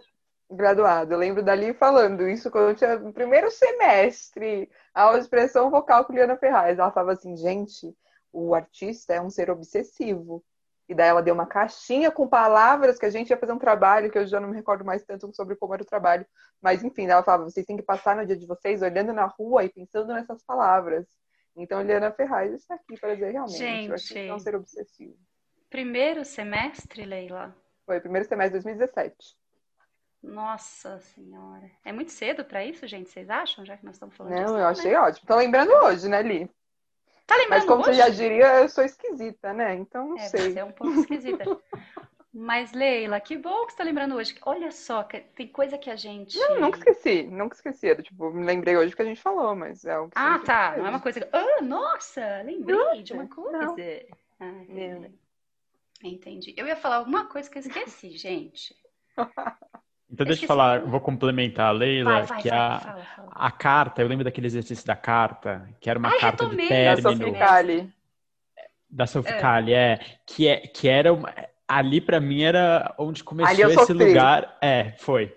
graduado. Eu lembro dali falando isso quando eu tinha no primeiro semestre, a expressão vocal com Liana Ferraz. Ela falava assim, gente, o artista é um ser obsessivo. E daí ela deu uma caixinha com palavras que a gente ia fazer um trabalho, que eu já não me recordo mais tanto sobre como era o trabalho. Mas enfim, ela falava, vocês têm que passar no dia de vocês olhando na rua e pensando nessas palavras. Então, Eliana Ferraz está aqui para dizer realmente, gente, eu acho que é um ser obsessivo. Primeiro semestre, Leila? Foi, primeiro semestre de 2017. Nossa senhora. É muito cedo para isso, gente? Vocês acham? Já que nós estamos falando Não, disso, eu achei né? ótimo. Tô lembrando hoje, né, Li? Tá lembrando Mas como hoje? você já diria, eu sou esquisita, né? Então não é, sei. Você é um pouco esquisita. Mas, Leila, que bom que você tá lembrando hoje. Olha só, tem coisa que a gente. Não, nunca esqueci, nunca esqueci. Era, tipo, me lembrei hoje que a gente falou, mas é algo que Ah, tá. Não é uma coisa. Ah, nossa, lembrei nossa, de uma coisa. Não. Ah, entendi. entendi. Eu ia falar alguma coisa que eu esqueci, gente. Então, deixa eu falar, vou complementar a Leila, vai, vai, que vai, a, fala, fala. a carta, eu lembro daquele exercício da carta, que era uma Ai, carta de término. Da Soficali. Da Soficali, é. é. Que, é, que era uma, ali para mim era onde começou esse sofri. lugar. É, foi.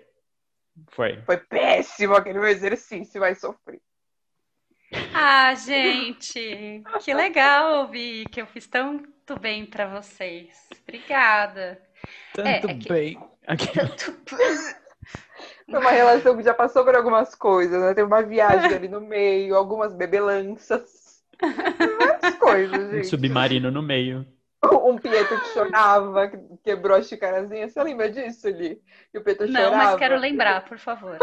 Foi. Foi péssimo aquele meu exercício, vai sofrer. Ah, gente, que legal ouvir que eu fiz tanto bem para vocês. Obrigada. Tanto é, é que... bem. Foi uma relação que já passou por algumas coisas, né? Tem uma viagem ali no meio, algumas bebelanças. Várias coisas, gente. Um submarino no meio. Um Pietro que chorava, que quebrou a xicarazinha. Você lembra disso, ali? Que o Pietro Não, chorava? Não, mas quero lembrar, por favor.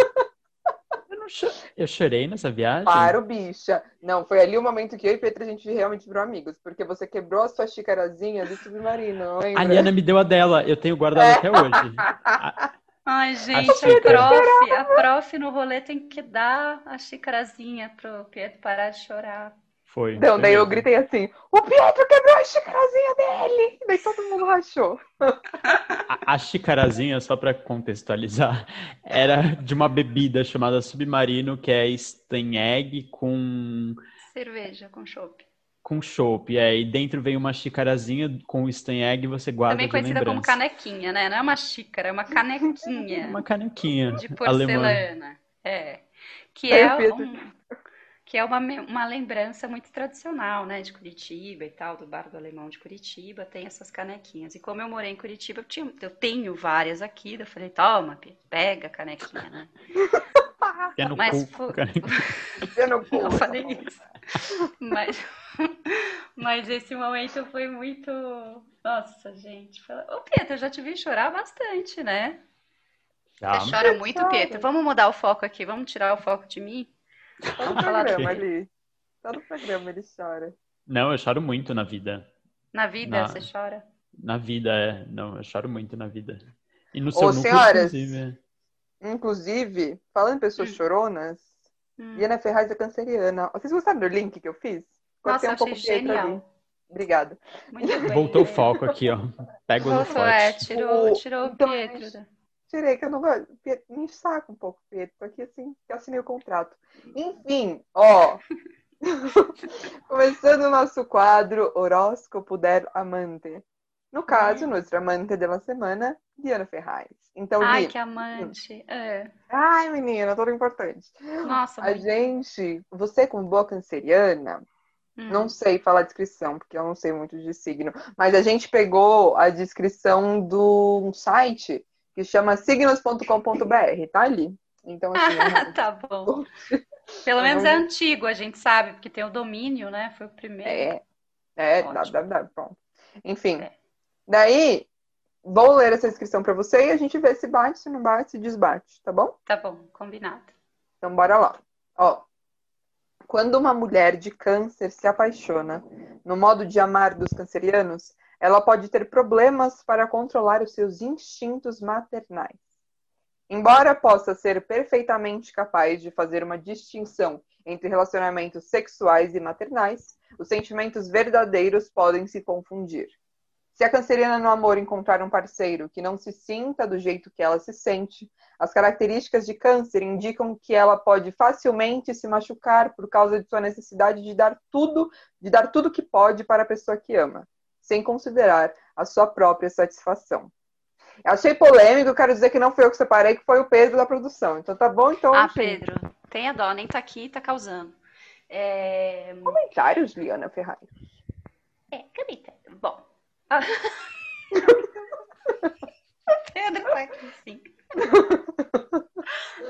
Eu, não chorei. eu chorei nessa viagem? Claro, bicha. Não, foi ali o momento que eu e Pietro a gente realmente virou amigos. Porque você quebrou a sua xicarazinha do submarino, lembra? A Liana me deu a dela. Eu tenho guardado é. até hoje. Ai, gente, a, a prof, a prof no rolê tem que dar a xicarazinha pro Pietro parar de chorar. Foi. Então, daí eu gritei assim: o Pietro quebrou a xicarazinha dele! Daí todo mundo rachou. A, a xicarazinha, só para contextualizar, era de uma bebida chamada Submarino, que é Egg com. Cerveja, com chopp. Com chopp, é. E dentro vem uma xicarazinha com Egg e você guarda. Também conhecida como canequinha, né? Não é uma xícara, é uma canequinha. uma canequinha. De porcelana. Alemã. É. Que é um que é uma, uma lembrança muito tradicional, né, de Curitiba e tal, do Bar do Alemão de Curitiba, tem essas canequinhas. E como eu morei em Curitiba, eu, tinha, eu tenho várias aqui, eu falei, toma, pega a canequinha, né? É no Mas cu, é no cu. Eu falei isso. Mas, mas esse momento foi muito... Nossa, gente. Ô, Pietro, eu já te vi chorar bastante, né? Já. Você chora muito, Pietro. Vamos mudar o foco aqui, vamos tirar o foco de mim? Todo programa ali. Todo programa ele chora. Não, eu choro muito na vida. Na vida na... você chora? Na vida, é. Não, eu choro muito na vida. E no seu Ô, núcleo, senhoras, inclusive. É. Inclusive, falando em pessoas hum. choronas, hum. Diana Ferraz é canceriana. Vocês gostaram do link que eu fiz? Nossa, um pouco genial. Ali. Obrigada. Voltou o foco aqui, ó. Pega o Voltou, é, tirou, tirou o então, Pietro. Tirei, que eu não gosto. Me saca um pouco, Pedro. Tô aqui assim, que assinei o contrato. Enfim, ó. Começando o nosso quadro Horóscopo del Amante. No caso, é. nossa amante da semana, Diana Ferraz. Então, Ai, que amante. É. Ai, menina, tudo importante. Nossa, A muito... gente, você como boa canceriana, hum. não sei falar descrição, porque eu não sei muito de signo, mas a gente pegou a descrição do site que chama signos.com.br, tá ali. Então, assim. tá bom. Pelo menos é antigo, a gente sabe, porque tem o domínio, né? Foi o primeiro. É, é, dá, dá, dá, pronto. Enfim, é. daí vou ler essa inscrição para você e a gente vê se bate, se não bate, se desbate, tá bom? Tá bom, combinado. Então, bora lá. Ó, quando uma mulher de câncer se apaixona no modo de amar dos cancerianos, ela pode ter problemas para controlar os seus instintos maternais. Embora possa ser perfeitamente capaz de fazer uma distinção entre relacionamentos sexuais e maternais, os sentimentos verdadeiros podem se confundir. Se a canceriana no amor encontrar um parceiro que não se sinta do jeito que ela se sente, as características de câncer indicam que ela pode facilmente se machucar por causa de sua necessidade de dar tudo, de dar tudo que pode para a pessoa que ama sem considerar a sua própria satisfação. Achei polêmico, quero dizer que não foi eu que separei, que foi o Pedro da produção. Então tá bom, então. Ah, enfim. Pedro, tenha dó, nem tá aqui, tá causando. É... Comentários, Liana Ferrari. É, comentário. Bom. Pedro tá aqui, sim.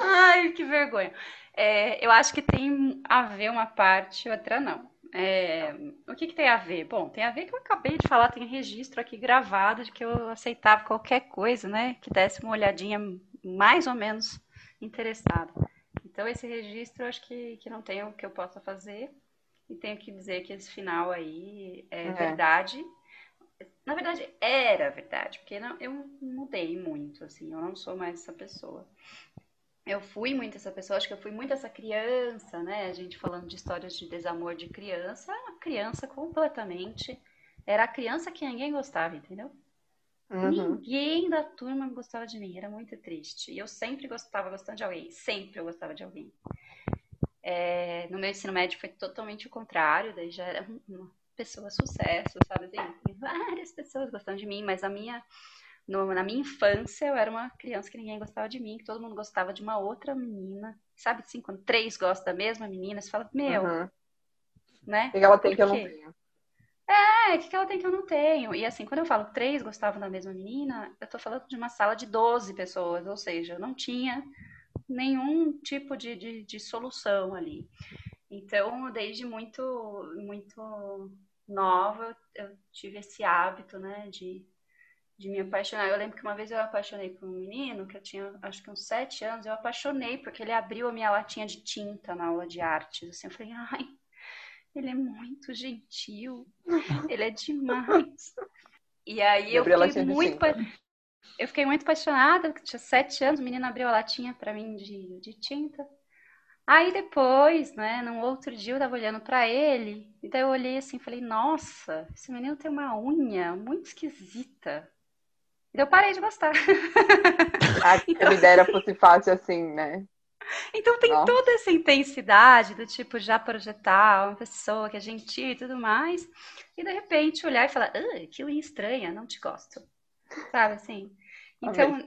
Ai, que vergonha. É, eu acho que tem a ver uma parte, outra não. É, o que, que, tem a ver? Bom, tem a ver que eu acabei de falar, tem registro aqui gravado de que eu aceitava qualquer coisa, né? Que desse uma olhadinha mais ou menos interessada. Então, esse registro eu acho que, que não tem o que eu possa fazer. E tenho que dizer que esse final aí é, é. verdade. Na verdade, era verdade, porque não, eu mudei muito, assim, eu não sou mais essa pessoa eu fui muito essa pessoa, acho que eu fui muito essa criança, né? A gente falando de histórias de desamor de criança, uma criança completamente. Era a criança que ninguém gostava, entendeu? Uhum. Ninguém da turma gostava de mim, era muito triste. E eu sempre gostava gostando de alguém, sempre eu gostava de alguém. É, no meu ensino médio foi totalmente o contrário, daí já era uma pessoas sucesso, sabe? Assim, várias pessoas gostando de mim, mas a minha no, na minha infância, eu era uma criança que ninguém gostava de mim, que todo mundo gostava de uma outra menina. Sabe assim, quando três gostam da mesma menina, você fala, meu, uhum. né? O que ela tem que eu não tenho? É, o que ela tem que eu não tenho? E assim, quando eu falo três gostavam da mesma menina, eu tô falando de uma sala de 12 pessoas, ou seja, eu não tinha nenhum tipo de, de, de solução ali. Então, desde muito, muito nova, eu tive esse hábito, né, de de me apaixonar. Eu lembro que uma vez eu apaixonei por um menino, que eu tinha acho que uns sete anos, eu apaixonei porque ele abriu a minha latinha de tinta na aula de artes. Assim, eu falei, ai, ele é muito gentil, ele é demais. E aí eu fiquei muito. Eu fiquei muito apaixonada, tinha sete anos, o menino abriu a latinha para mim de, de tinta. Aí depois, né, num outro dia eu tava olhando para ele, e daí eu olhei assim, falei, nossa, esse menino tem uma unha muito esquisita. Eu parei de gostar. Ah, então... a ideia fosse fácil assim, né? Então tem Nossa. toda essa intensidade do tipo já projetar uma pessoa que é gentil e tudo mais, e de repente olhar e falar, ah, que unha estranha, não te gosto. Sabe assim? Então,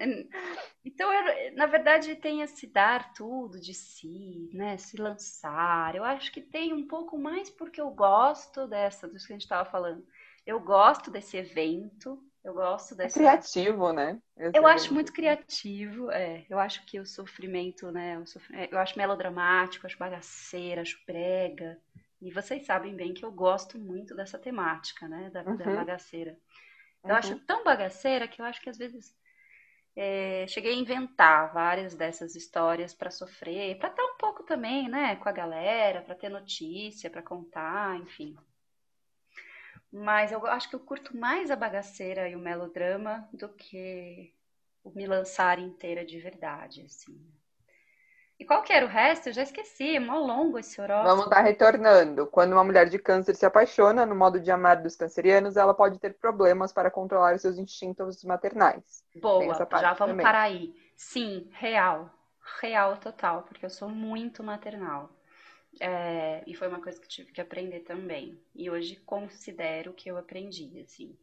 então eu, na verdade, tem esse dar tudo de si, né? Se lançar. Eu acho que tem um pouco mais porque eu gosto dessa, do que a gente estava falando. Eu gosto desse evento, eu gosto é dessa. É criativo, né? Esse eu acho muito criativo. É, eu acho que o sofrimento, né? O sofrimento, eu acho melodramático, acho bagaceira, acho brega. E vocês sabem bem que eu gosto muito dessa temática, né? Da, uhum. da bagaceira. Eu uhum. acho tão bagaceira que eu acho que às vezes é, cheguei a inventar várias dessas histórias para sofrer, para estar um pouco também, né, com a galera, para ter notícia, para contar, enfim. Mas eu acho que eu curto mais a bagaceira e o melodrama do que o me lançar inteira de verdade, assim. E qual que era o resto? Eu já esqueci, é mó longo esse horóscopo. Vamos estar retornando. Quando uma mulher de câncer se apaixona, no modo de amar dos cancerianos, ela pode ter problemas para controlar os seus instintos maternais. Boa, já vamos também. parar aí. Sim, real. Real total, porque eu sou muito maternal. É, e foi uma coisa que tive que aprender também. E hoje considero que eu aprendi, assim.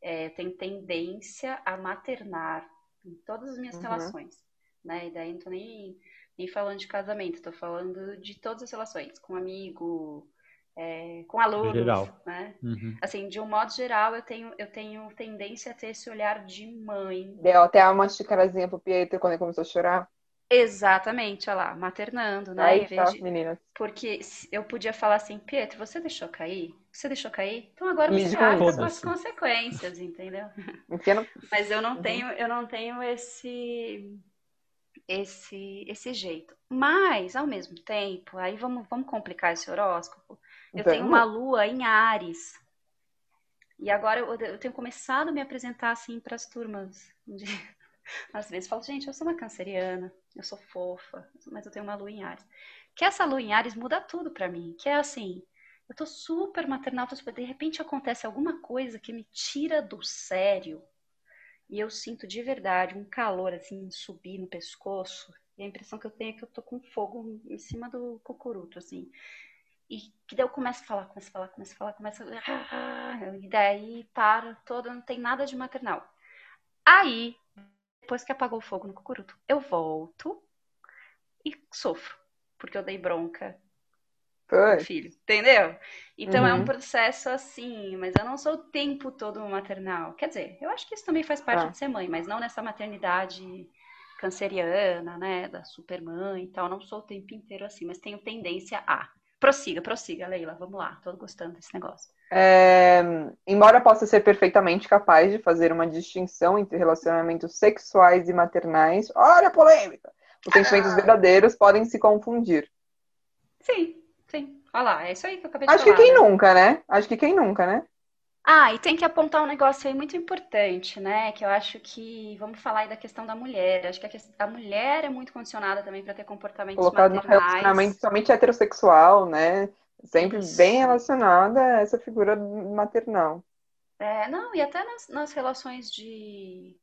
É, eu tenho tendência a maternar em todas as minhas uhum. relações, né? E daí não tô nem, nem falando de casamento, tô falando de todas as relações, com amigo, é, com alunos, geral. né? Uhum. Assim, de um modo geral, eu tenho, eu tenho tendência a ter esse olhar de mãe. Deu até uma xicarazinha pro Pietro quando ele começou a chorar. Exatamente, olha lá, maternando, né? Aí tá, de... meninas. Porque eu podia falar assim, Pietro, você deixou cair? Você deixou cair? Então agora você arca com as consequências, entendeu? Mas eu não uhum. tenho, eu não tenho esse esse esse jeito. Mas ao mesmo tempo, aí vamos vamos complicar esse horóscopo. Eu tenho uma lua em Ares. E agora eu, eu tenho começado a me apresentar assim para as turmas de às vezes falo, gente, eu sou uma canceriana, eu sou fofa, mas eu tenho uma lua em Ares. Que essa lua em Ares muda tudo para mim, que é assim, eu tô super maternal, tô super... de repente acontece alguma coisa que me tira do sério e eu sinto de verdade um calor assim subir no pescoço e a impressão que eu tenho é que eu tô com fogo em cima do cocuruto, assim. E que daí eu começo a falar, começo a falar, começo a falar, começo a... E daí para todo, não tem nada de maternal. Aí depois que apagou o fogo no cucuruto, eu volto e sofro, porque eu dei bronca Foi. filho, entendeu? Então uhum. é um uhum. processo assim, mas eu não sou o tempo todo maternal. Quer dizer, eu acho que isso também faz parte ah. de ser mãe, mas não nessa maternidade canceriana, né, da supermãe e tal, não sou o tempo inteiro assim, mas tenho tendência a. Prossiga, prossiga, Leila, vamos lá, tô gostando desse negócio. É, embora possa ser perfeitamente capaz de fazer uma distinção entre relacionamentos sexuais e maternais, olha a polêmica! Os sentimentos ah. verdadeiros podem se confundir. Sim, sim. Olha lá, é isso aí que eu acabei de Acho falar. Acho que quem né? nunca, né? Acho que quem nunca, né? Ah, e tem que apontar um negócio aí muito importante, né? Que eu acho que vamos falar aí da questão da mulher. Acho que a, questão, a mulher é muito condicionada também para ter comportamentos Colocado maternais. no relacionamento somente heterossexual, né? Sempre Isso. bem relacionada a essa figura maternal. É, não, e até nas, nas relações de,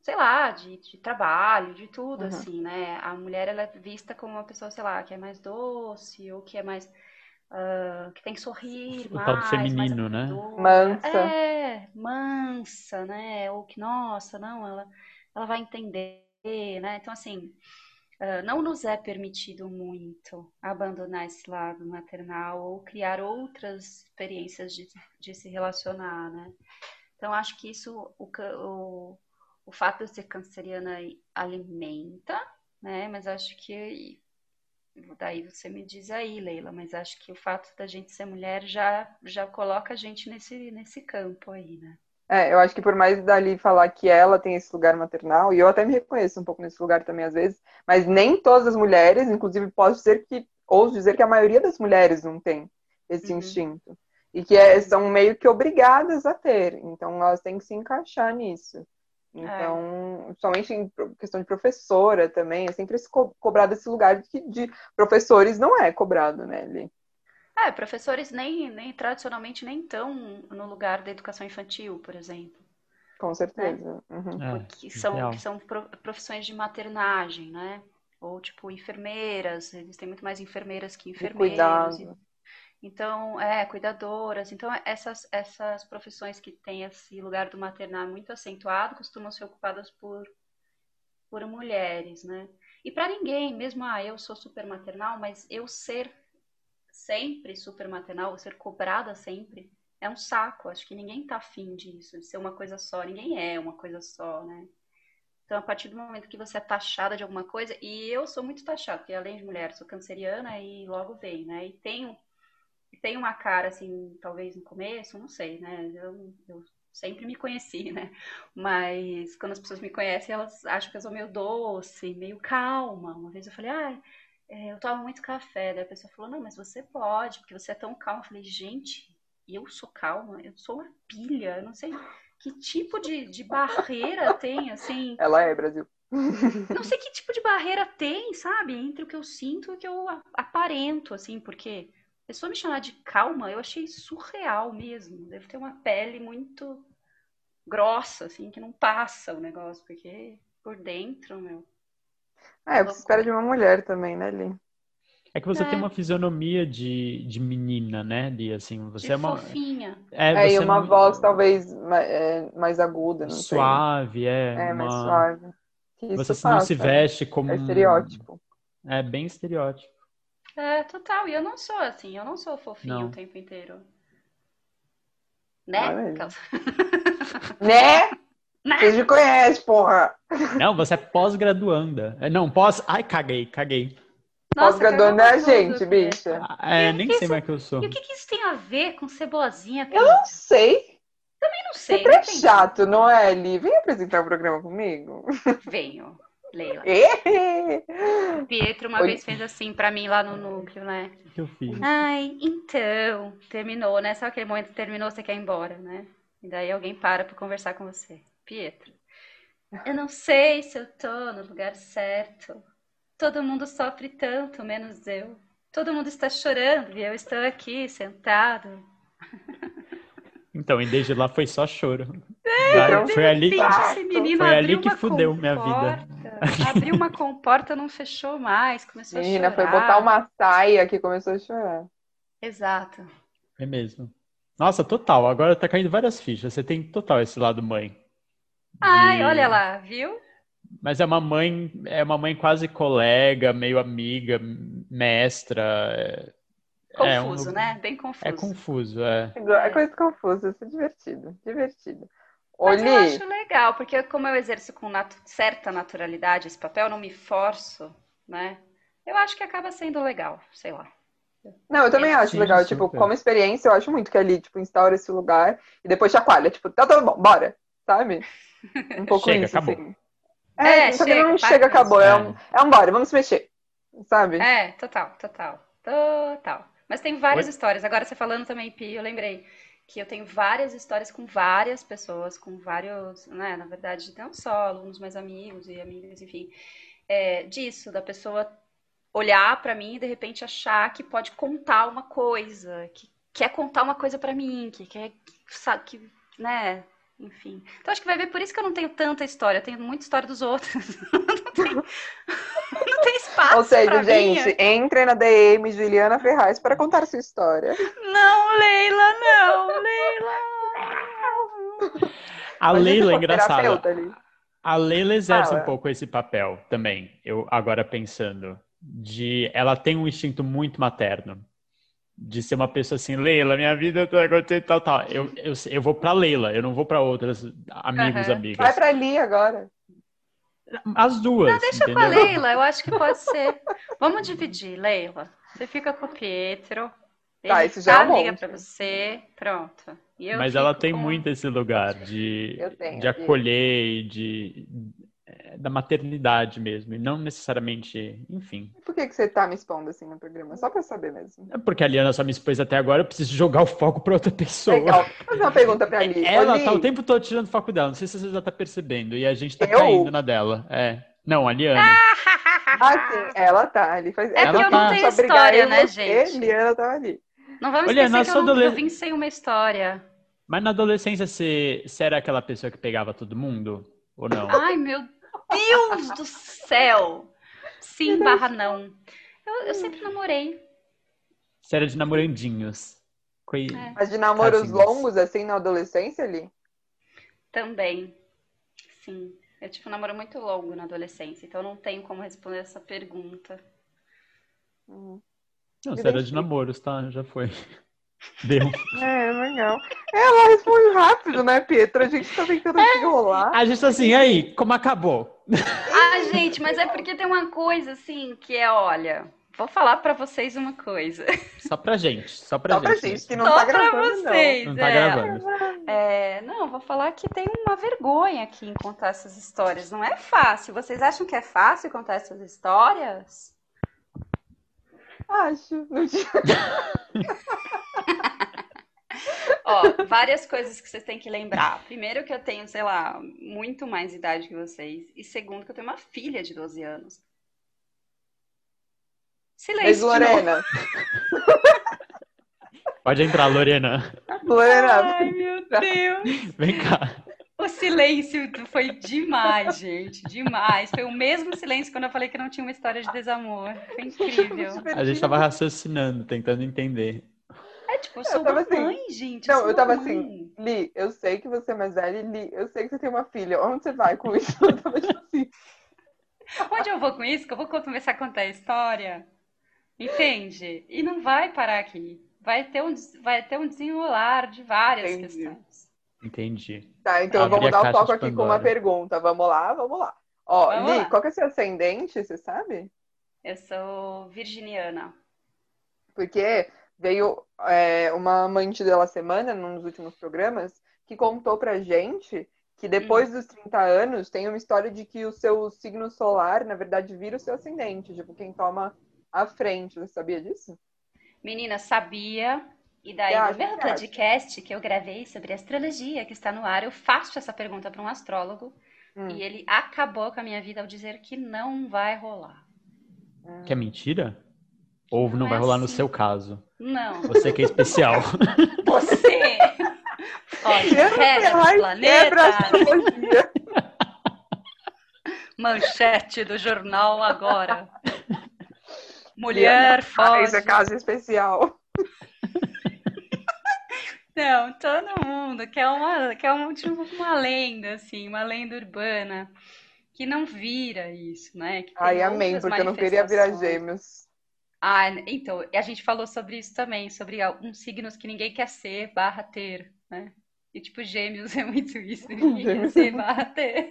sei lá, de, de trabalho, de tudo, uhum. assim, né? A mulher, ela é vista como uma pessoa, sei lá, que é mais doce ou que é mais uh, que tem que sorrir o mais, tal do feminino, né? Mansa. É, mansa, né? Ou que, nossa, não, ela, ela vai entender, né? Então, assim, uh, não nos é permitido muito abandonar esse lado maternal ou criar outras experiências de, de se relacionar, né? Então, acho que isso, o, o, o fato de ser canceriana alimenta, né? Mas acho que daí você me diz aí, Leila, mas acho que o fato da gente ser mulher já já coloca a gente nesse nesse campo aí, né? É, eu acho que por mais dali falar que ela tem esse lugar maternal, e eu até me reconheço um pouco nesse lugar também às vezes, mas nem todas as mulheres, inclusive posso dizer que, ouso dizer que a maioria das mulheres não tem esse uhum. instinto. E que é, são meio que obrigadas a ter. Então elas têm que se encaixar nisso. Então, é. somente em questão de professora também, é sempre co cobrado esse lugar que de professores não é cobrado, né, Li? É, professores nem, nem tradicionalmente nem estão no lugar da educação infantil, por exemplo. Com certeza. Né? Uhum. É, Porque são, são profissões de maternagem, né? Ou tipo enfermeiras, eles têm muito mais enfermeiras que enfermeiros. E então, é, cuidadoras. Então, essas, essas profissões que têm esse lugar do maternal muito acentuado costumam ser ocupadas por, por mulheres, né? E para ninguém, mesmo, ah, eu sou super maternal, mas eu ser sempre super maternal, ser cobrada sempre, é um saco. Acho que ninguém tá afim disso, de ser uma coisa só. Ninguém é uma coisa só, né? Então, a partir do momento que você é taxada de alguma coisa, e eu sou muito taxada, porque além de mulher, sou canceriana e logo vem, né? E tenho tem uma cara, assim, talvez no começo, não sei, né? Eu, eu sempre me conheci, né? Mas quando as pessoas me conhecem, elas acham que eu sou meio doce, meio calma. Uma vez eu falei, ah, eu tomo muito café. Daí a pessoa falou, não, mas você pode, porque você é tão calma. Eu falei, gente, eu sou calma? Eu sou uma pilha, eu não sei que tipo de, de barreira tem, assim. Ela é, Brasil. Não sei que tipo de barreira tem, sabe? Entre o que eu sinto e o que eu aparento, assim, porque pessoa me chamar de calma, eu achei surreal mesmo. Deve ter uma pele muito grossa, assim, que não passa o negócio, porque por dentro, meu. É, é você espera de uma mulher também, né, Li? É que você é. tem uma fisionomia de, de menina, né, Li? Assim, você de é uma. Fofinha. É, é e uma não... voz talvez mais, é, mais aguda, não Suave, sei. é. É, uma... mais suave. você passa. não se veste como. É estereótipo. É bem estereótipo. É, total. E eu não sou assim, eu não sou fofinho não. o tempo inteiro. Né? né? né? Você me conhece, porra. Não, você é pós-graduanda. É, não, pós. Ai, caguei, caguei. Pós-graduanda é a gente, bicha. Ah, é, nem sei mais que eu sou. E o que, que isso tem a ver com cebolazinha? Eu não sei. Também não sei. Você é chato, não é, Eli? Vem apresentar o programa comigo. Venho. Leila. Pietro uma Oi. vez fez assim para mim lá no núcleo, né? O que eu fiz? Ai, então, terminou, né? Só aquele momento que terminou, você quer ir embora, né? E daí alguém para pra conversar com você. Pietro, eu não sei se eu tô no lugar certo. Todo mundo sofre tanto, menos eu. Todo mundo está chorando e eu estou aqui sentado. Então, e desde lá foi só choro. É, foi ali, foi ali que fudeu minha vida. Abriu uma comporta, não fechou mais, começou Menina, a chorar. foi botar uma saia que começou a chorar. Exato. É mesmo. Nossa, total. Agora tá caindo várias fichas. Você tem total esse lado mãe. De... Ai, olha lá, viu? Mas é uma mãe, é uma mãe quase colega, meio amiga, mestra. É, confuso, é um... né? Bem confuso. É confuso, é. É coisa confusa, isso é divertido, divertido. Mas eu acho legal, porque como eu exerço com nat certa naturalidade esse papel, não me forço, né? Eu acho que acaba sendo legal, sei lá. Não, eu também acho Sim, legal. Super. Tipo, como experiência, eu acho muito que ali, tipo, instaura esse lugar e depois chacoalha. Tipo, tá tudo bom, bora. Sabe? Um pouco chega, isso, acabou. assim. É, é só chega, que não chega, acabou. É. é um, é um bora, vamos mexer. Sabe? É, total, total. Total. Mas tem várias Oi? histórias. Agora você falando também, Pi, eu lembrei que eu tenho várias histórias com várias pessoas, com vários, né, na verdade, não só alunos, mas amigos e amigas, enfim, é, disso, da pessoa olhar para mim e de repente achar que pode contar uma coisa, que quer contar uma coisa para mim, que quer, sabe, que, né, enfim. Então acho que vai ver por isso que eu não tenho tanta história, eu tenho muita história dos outros. não, espaço fácil Ou seja, pra gente, mim. entre na DM Juliana Ferraz para contar sua história. Não, Leila, não, Leila. A Leila é engraçada. A Leila exerce Fala. um pouco esse papel também, eu agora pensando. De ela tem um instinto muito materno. De ser uma pessoa assim, Leila, minha vida tá acontecendo tal, tal. Eu, eu, eu vou pra Leila, eu não vou pra outras amigos, Aham. amigas. Vai pra ali agora. As duas. Deixa entendeu? com a Leila, eu acho que pode ser. Vamos dividir, Leila. Você fica com o Pietro. Ele Tá, isso já é um liga pra você, pronto. E eu Mas ela tem com- muito esse lugar de, Eu tenho, de acolher e de, é, da maternidade mesmo. E não necessariamente, enfim. Por que, que você tá me expondo assim no programa? Só pra saber mesmo. É porque a Liana só me expôs até agora, eu preciso jogar o foco pra outra pessoa. Legal. Vou fazer uma pergunta pra Li. Ela Li, tá o tempo todo tirando foco dela, não sei se você já tá percebendo. E a gente tá Eu? caindo na dela. É. Não, a Liana. Ah, sim, ela tá ali. Faz... É porque eu não pra tenho história, né, você, gente? Liana tava ali. Não vamos Olha, esquecer que eu, não, eu vim sem uma história. Mas na adolescência você, você era aquela pessoa que pegava todo mundo? Ou não? Ai, meu Deus do céu! Sim, barra não. Eu, eu sempre namorei. Você era de namorandinhos. Coi- É. Mas de namoros Casinhos. longos, assim, na adolescência ali? Também. Sim. Eu tive um namoro muito longo na adolescência, então eu não tenho como responder essa pergunta. Hum. Não, você era de namoros, tá? Já foi. Deu. É, legal. Ela responde rápido, né, Pietro? A gente tá tentando É. enrolar. A gente tá assim, aí, como acabou? Ah, gente, mas é porque tem uma coisa assim que é, olha, vou falar pra vocês uma coisa. Só pra gente, só pra Só pra gente. gente que não Só tá pra gravando, vocês. Não tá é. gravando. É, não, vou falar que tem uma vergonha aqui em contar essas histórias. Não é fácil. Vocês acham que é fácil contar essas histórias? não. Acho. Não tinha- Ó, várias coisas que vocês têm que lembrar. Primeiro que eu tenho, sei lá, muito mais idade que vocês. E segundo que eu tenho uma filha de 12 anos. Mas, Silêncio. novo. Lorena, Pode entrar, Lorena. Lorena, Ai, meu Deus. Vem cá. O silêncio foi demais, gente. Demais. Foi o mesmo silêncio quando eu falei que não tinha uma história de desamor. Foi incrível. A gente tava raciocinando, tentando entender. Tipo, eu sou Eu tava uma assim- mãe, gente. Não, eu tava mãe. assim, Li, eu sei que você é mais velha, Li, eu sei que você tem uma filha. Onde você vai com isso? Eu tava tipo assim. Onde eu vou com isso? Que eu vou começar a contar a história. Entende? E não vai parar aqui. Vai ter um, vai ter um desenrolar de várias Entendi. questões. Entendi. Tá, então Abrir vamos dar o foco aqui com uma pergunta. Vamos lá, vamos lá. Ó, Vamos Li, lá. qual que é seu ascendente, você sabe? Eu sou virginiana. Porque veio é, uma amante dela semana, num dos últimos programas, que contou pra gente que depois Hum. dos 30 anos tem uma história de que o seu signo solar, na verdade, vira o seu ascendente. Tipo, quem toma a frente. Você sabia disso? Menina, sabia. E daí, no meu podcast que eu gravei sobre astrologia, que está no ar, eu faço essa pergunta para um astrólogo. Hum. E ele acabou com a minha vida ao dizer que não vai rolar. Hum. Que é mentira? Ou não, Não vai é rolar no assim. seu caso? Não. Você que é especial. Você! Do Ferraz quebra a planeta! astrologia. Manchete do jornal agora. Mulher é foge. caso especial. Não, todo mundo quer uma, quer um, tipo, uma lenda, assim, uma lenda urbana, que não vira isso, né? Que tem Ai, amém, porque eu não queria virar gêmeos. Ah, então, a gente falou sobre isso também, sobre alguns signos que ninguém quer ser barra ter, né? E tipo, gêmeos é muito isso, ninguém quer Gêmeos ser é barra ter.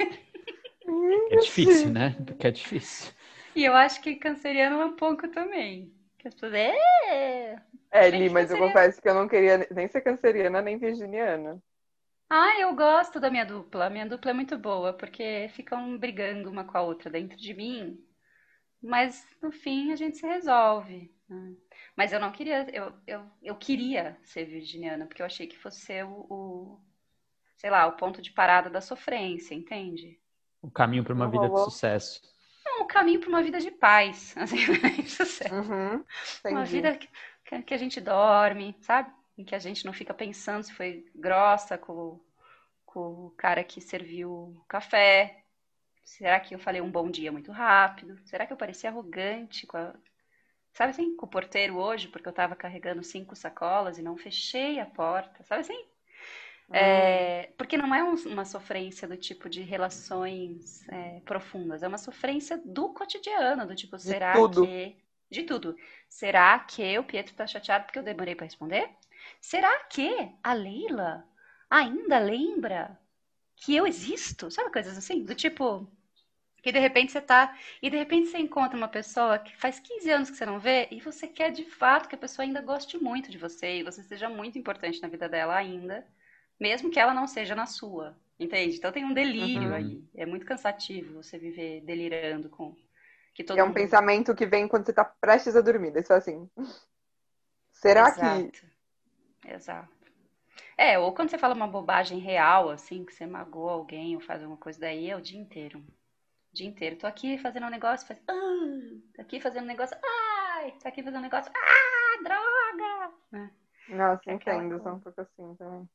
É difícil, né? Porque é difícil. E eu acho que canceriano é um pouco também. Que as pessoas, é, É, Li, mas eu canceriana. confesso que eu não queria nem ser canceriana nem virginiana. Ah, eu gosto da minha dupla. Minha dupla é muito boa, porque ficam brigando uma com a outra dentro de mim, mas no fim a gente se resolve. né? Mas eu não queria, eu, eu, eu queria ser virginiana, porque eu achei que fosse ser o, o, sei lá, o ponto de parada da sofrência, entende? O caminho para uma Não vida de rolou. sucesso. Não, o caminho para uma vida de paz, assim, sucesso. Uhum, Uma vida que, que- que a gente dorme, sabe? Em que a gente não fica pensando se foi grossa com, com o cara que serviu o café. Será que eu falei um bom dia muito rápido? Será que eu pareci arrogante com a... Sabe assim, com o porteiro hoje, porque eu estava carregando cinco sacolas e não fechei a porta, sabe assim? É, porque não é um, uma sofrência do tipo de relações é, profundas, é uma sofrência do cotidiano, do tipo, será tudo. que. De tudo. Será que o Pietro tá chateado porque eu demorei para responder? Será que a Leila ainda lembra que eu existo? Sabe coisas assim? Do tipo. Que de repente você tá. E de repente você encontra uma pessoa que faz 15 anos que você não vê e você quer de fato que a pessoa ainda goste muito de você e você seja muito importante na vida dela ainda mesmo que ela não seja na sua, entende? Então tem um delírio Uhum. aí. É muito cansativo você viver delirando com que todo É um mundo... pensamento que vem quando você tá prestes a dormir. Você fala assim. Será que. Exato. É, ou quando você fala uma bobagem real, assim, que você magoa alguém ou faz alguma coisa daí, é o dia inteiro. O dia inteiro. Tô aqui fazendo um negócio, faz... ah, tô aqui fazendo um negócio, ai, tô aqui fazendo um negócio, ah, droga! né? Nossa, É entendo, sou um pouco assim também.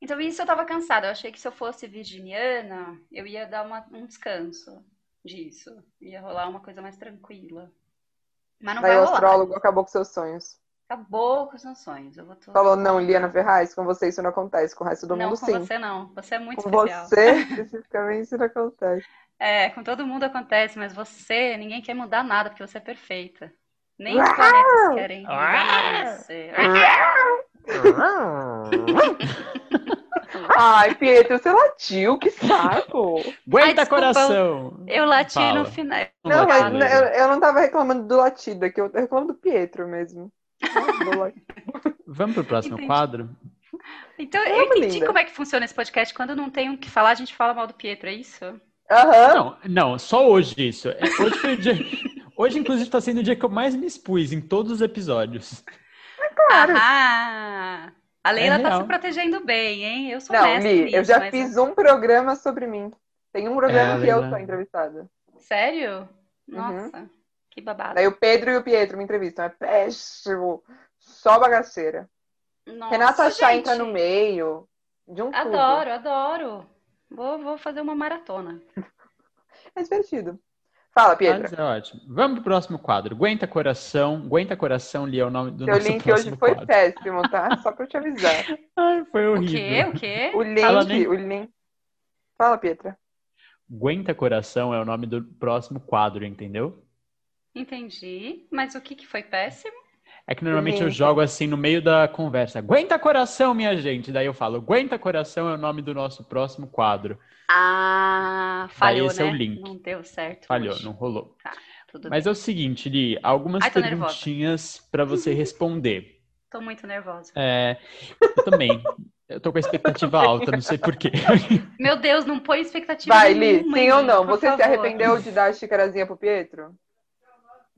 Então, isso eu tava cansada. Eu achei que se eu fosse virginiana, eu ia dar uma- um descanso disso. Ia rolar uma coisa mais tranquila. Mas não Daí vai o rolar. astrólogo acabou com seus sonhos. Acabou com os meus sonhos. Eu vou tô... Falou, não, Liana Ferraz, com você isso não acontece, com o resto do Não, mundo com sim. você não. Você é muito Com especial. você, especificamente, isso não acontece. É, com todo mundo acontece, mas você, ninguém quer mudar nada, porque você é perfeita. Nem os planetas querem mudar nada em você. Ai, Pietro, você latiu, que saco. Aguenta coração! Eu lati Fala. no final. Não, mas eu, eu não tava reclamando do latido aqui, eu reclamo do Pietro mesmo. Vamos pro próximo Entendi. quadro? Então, eu entendi linda. como é que funciona esse podcast. Quando não tem o que falar, a gente fala mal do Pietro, é isso? Aham. Não, não, só hoje isso. É, Hoje foi o dia. Hoje, inclusive, tá sendo o dia que eu mais me expus em todos os episódios. Claro. Ah, a Leila É tá se protegendo bem, hein? Eu sou Não, Li, nisso, eu já mas- fiz um programa sobre mim. Tem um programa É, que eu Leila. sou entrevistada. Sério? Uhum. Que babado. Daí o Pedro e o Pietro me entrevistam. É péssimo. Só bagaceira. Nossa, Renata Chá entra no meio. De um. Adoro, adoro. Vou, vou fazer uma maratona. É divertido. Fala, Pietro. Mas é ótimo. Vamos pro próximo quadro. Aguenta coração. Aguenta coração, Lia, é o nome do Seu nosso link próximo hoje foi quadro. péssimo, tá? Só pra te avisar. Ai, foi O horrível. quê? O quê? O link, nem- o link. Fala, Pietra. Aguenta coração é o nome do próximo quadro, entendeu? Entendi. Mas o que que foi péssimo? É que normalmente eu jogo assim no meio da conversa. Aguenta coração, minha gente. Daí eu falo, aguenta coração é o nome do nosso próximo quadro. Ah, falhou, esse é né? o link. Não deu certo Falhou, hoje. não rolou. Tudo Mas bem. é o seguinte, Li, algumas Ai, perguntinhas pra você responder. Tô muito nervosa. É, eu também. Eu tô com a expectativa alta, não sei porquê. Meu Deus, não põe expectativa Vai, Li, nenhuma sim ou não? Você se favor. arrependeu de dar a xicarazinha pro Pietro?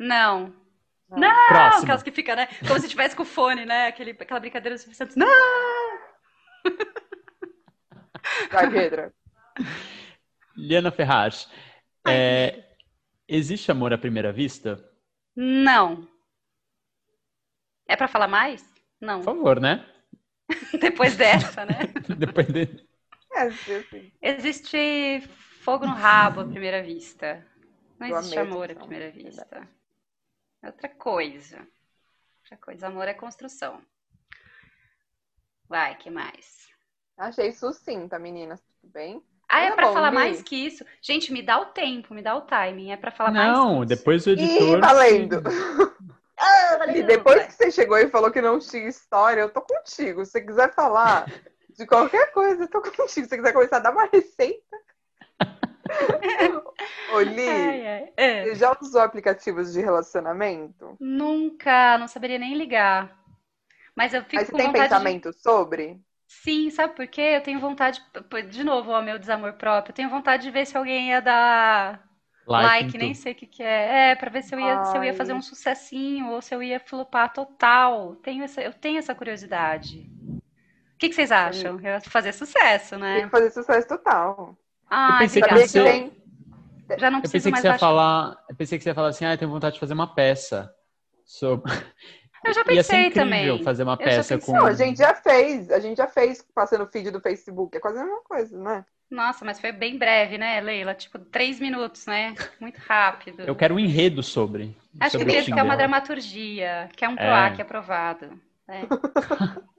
Não. Não. Não, Próximo. aquelas que fica, né? Como se tivesse com o fone, né? Aquele, aquela brincadeira do Silvio Santos. Não! Vai, Pietra. Liana Ferraz, é, existe amor à primeira vista? Não. É pra falar mais? Não. Por favor, né? Depois dessa, né? Depois de... É, assim. Existe fogo no rabo à primeira vista. Não existe amor à primeira vista. É outra coisa. Outra coisa. Amor é construção. Vai, que mais? Achei sucinta, meninas. Tudo bem? Ah, é Tá pra bom, falar Li. mais que isso? Gente, me dá o tempo, me dá o timing. É pra falar mais Não, que isso. depois o Ih, editor. valendo. Ah, E valeu, depois que você chegou e falou que não tinha história, eu tô contigo. Se você quiser falar de qualquer coisa, eu tô contigo. Se você quiser começar a dar uma receita. Ô, Li, Ai, ai. É. você já usou aplicativos de relacionamento? Nunca, não saberia nem ligar. Mas eu fico Mas você com tem vontade de... pensamento sobre? Sim, sabe por quê? Eu tenho vontade, de novo, ó, meu desamor próprio, eu tenho vontade de ver se alguém ia dar Like, like, em nem sei o que que é. É, pra ver se eu ia, se eu ia fazer um sucessinho ou se eu ia flopar total. Tenho essa, eu tenho essa curiosidade. O que que vocês acham? Eu ia fazer sucesso, né? que fazer sucesso total. Pensei que Sabia obrigada. que tem. Já não Eu preciso pensei que mais você ia falar. Eu pensei que você ia falar assim, ah, eu tenho vontade de fazer uma peça. sobre- Eu já Ia ser pensei também. fazer uma Eu já peça pensei. com. Não, a gente já fez. A gente já fez passando o feed do Facebook. É quase a mesma coisa, né? Nossa, mas foi bem breve, né, Leila? Tipo, três minutos, né? Muito rápido. Eu quero um enredo sobre. Acho que sobre o tem que é uma dramaturgia, que é um É. PROAC aprovado. né?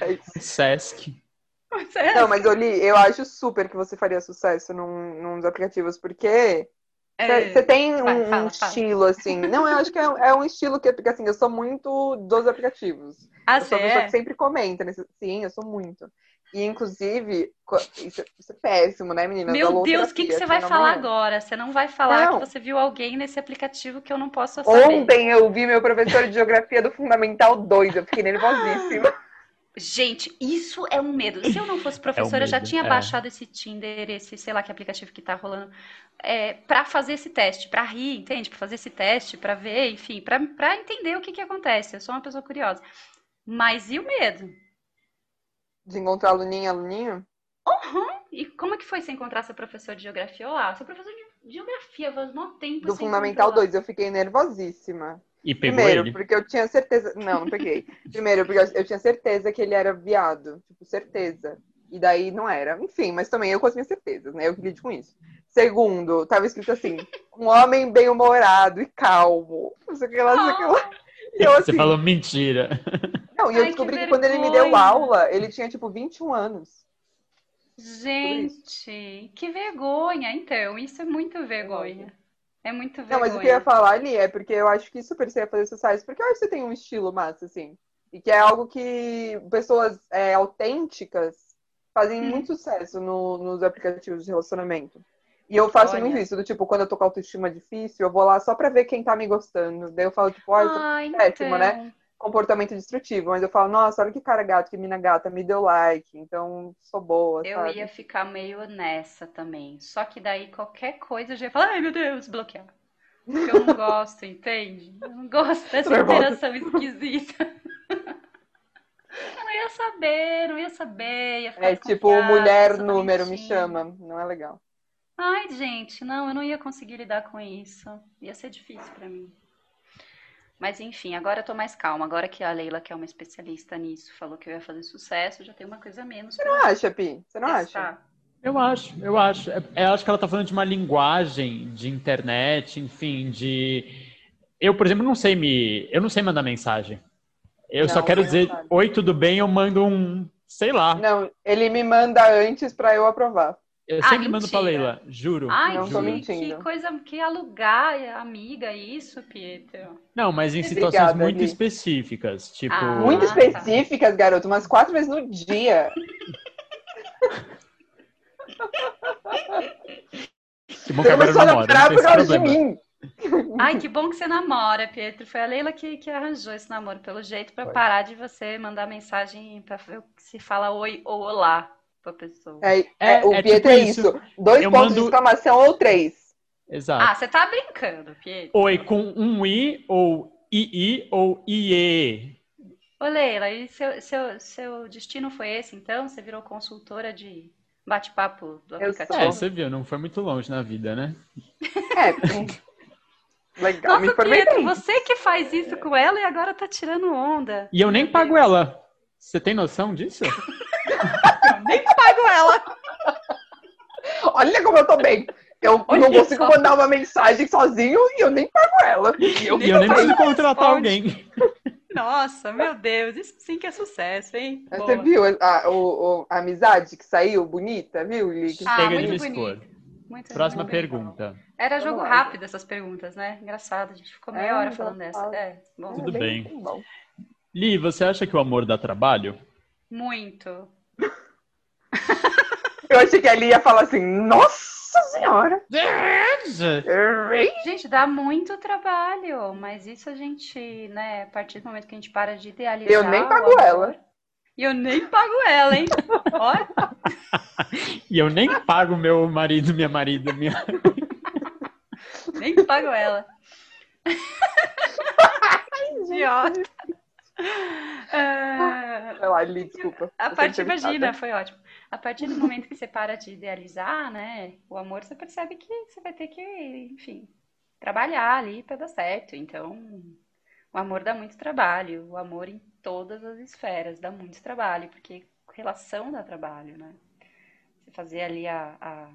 É. Sesc. É- Não, mas Oli, eu acho super que você faria sucesso num, num dos aplicativos, porque é- você tem um, fala, fala. estilo, assim. Não, eu acho que é, é um estilo que, porque assim, eu sou muito dos aplicativos. Ah, Eu sou a você pessoa é? que sempre comenta. Nesse... Sim, eu sou muito. E, inclusive, isso, isso é péssimo, né, meninas? Meu Deus, o que, que você vai falar agora? Você não vai falar Não. que você viu alguém nesse aplicativo que eu não posso saber. Ontem eu vi meu professor de geografia do Fundamental 2, eu fiquei nervosíssima. Gente, isso é um medo. Se eu não fosse professora, eu já tinha é. baixado esse Tinder, esse, sei lá que aplicativo que tá rolando, é, para fazer esse teste, pra rir, entende? Pra fazer esse teste, pra ver, enfim, pra pra entender o que que acontece. Eu sou uma pessoa curiosa. Mas e o medo? De encontrar aluninha, aluninho. E como é que foi você encontrar seu professor de geografia? Olá, seu professor de geografia, faz mó tempo Do Fundamental encontrou lá. 2, eu fiquei nervosíssima. E pegou Primeiro, ele. porque eu tinha certeza. Não, não peguei. Primeiro, porque eu- tinha certeza que ele era viado. Tipo, certeza. E daí não era. Enfim, mas também eu com as minhas certezas, né? Eu que lido com isso. Segundo, tava escrito assim: um homem bem-humorado e calmo. Não sei o que lá, não sei o que lá. E eu Você assim. falou mentira. Não, e eu Ai, que descobri que, quando ele me deu aula, ele tinha tipo 21 anos. Gente, que vergonha. Então, isso é muito vergonha. É muito Não, mas o que eu ia vergonha. falar ali é porque eu acho que super você ia fazer sucesso, porque eu acho que você tem um estilo massa, assim. E que é algo que pessoas é, autênticas fazem Hum. muito sucesso no- nos aplicativos de relacionamento. E eu faço Olha. muito isso, do tipo, quando eu tô com autoestima difícil, eu vou lá só pra ver quem tá me gostando. Daí eu falo, tipo, eu tô Ah, péssimo, né? Comportamento destrutivo, mas eu falo, nossa, olha que cara gato, que mina gata, me deu like, então sou boa, Eu sabe? ia ficar meio nessa também. Só que daí qualquer coisa eu já ia falar, ai meu Deus, bloquear. Porque eu não gosto, entende? Eu não gosto dessa interação esquisita. Eu não ia saber, não ia saber, ia É tipo, mulher número me chama, não é legal. Ai, gente, não, eu não ia conseguir lidar com isso. Ia ser difícil pra mim. Mas enfim, agora eu tô mais calma. Agora que a Leila, que é uma especialista nisso, falou que eu ia fazer sucesso, já tem uma coisa a menos Você pra não acha, Pi? Você não acha? testar. Eu acho, eu acho. É- Eu acho que ela tá falando de uma linguagem de internet, enfim, de. Eu, por exemplo, não sei me. Eu não sei mandar mensagem. Eu só Não, quero não dizer, oi, tudo bem? Eu mando um. Sei lá. Não, ele me manda antes pra eu aprovar. Eu Ah, sempre mando pra. Leila, juro. Ai, Não juro. mentindo. que coisa, que alugar amiga isso, Pietro. Não, mas em situações Obrigada, muito Gui. específicas. Tipo. Ah, Muito tá. específicas, garoto, umas quatro vezes no dia. Que bom que Você agora eu namoro, não tem esse de mim. Ai, que bom que você namora, Pietro. Foi a Leila que, que arranjou esse namoro, pelo jeito, pra Foi. parar de você mandar mensagem pra ver se fala oi ou olá pra pessoa. É, É, é, o é Pietro tipo é isso. isso. Dois Eu pontos de mando- exclamação ou três. Exato. Ah, você tá brincando, Pietro. Oi com um i, ou ii, ou iê. Ô, Leila, e seu, seu, seu destino foi esse, então? Você virou consultora de bate-papo do Eu aplicativo? É, você viu, não foi muito longe na vida, né? É. Legal, me Nossa, informei Pietro, bem. você que faz isso com ela e agora tá tirando onda. E eu nem pago ela. Você tem noção disso? Eu nem pago ela. Olha como eu tô bem. Eu Olha não consigo só. mandar uma mensagem sozinho e eu nem pago ela. E eu, E eu nem preciso contratar responde. alguém. Nossa, meu Deus, isso sim que é sucesso, hein? Você Boa. viu a, o- a amizade que saiu bonita, viu, Lick? Ah, Chega de muito me expor. bonito. Muito, Próxima pergunta. Era jogo rápido essas perguntas, né? Engraçado, a gente ficou meia É, hora falando dessa. É, bom, Tudo bem. bom. Li, você acha que o amor dá trabalho? muito. Eu achei que ali ia falar assim, nossa senhora! Gente, dá muito trabalho, mas isso a gente, né, a partir do momento que a gente para de idealizar. Eu nem pago amor- ela. E eu nem pago ela, hein? Olha, E eu nem pago meu marido, minha marida, minha. nem pago ela. Idiota. Ah, Vai lá, Li, desculpa. A entrevistada. imagina, foi ótimo. A partir do momento que você para de idealizar, né, o amor, você percebe que você vai ter que, enfim, trabalhar ali para dar certo. Então, O amor dá muito trabalho, o amor em todas as esferas dá muito trabalho, porque relação dá trabalho, né? Você fazer ali a, a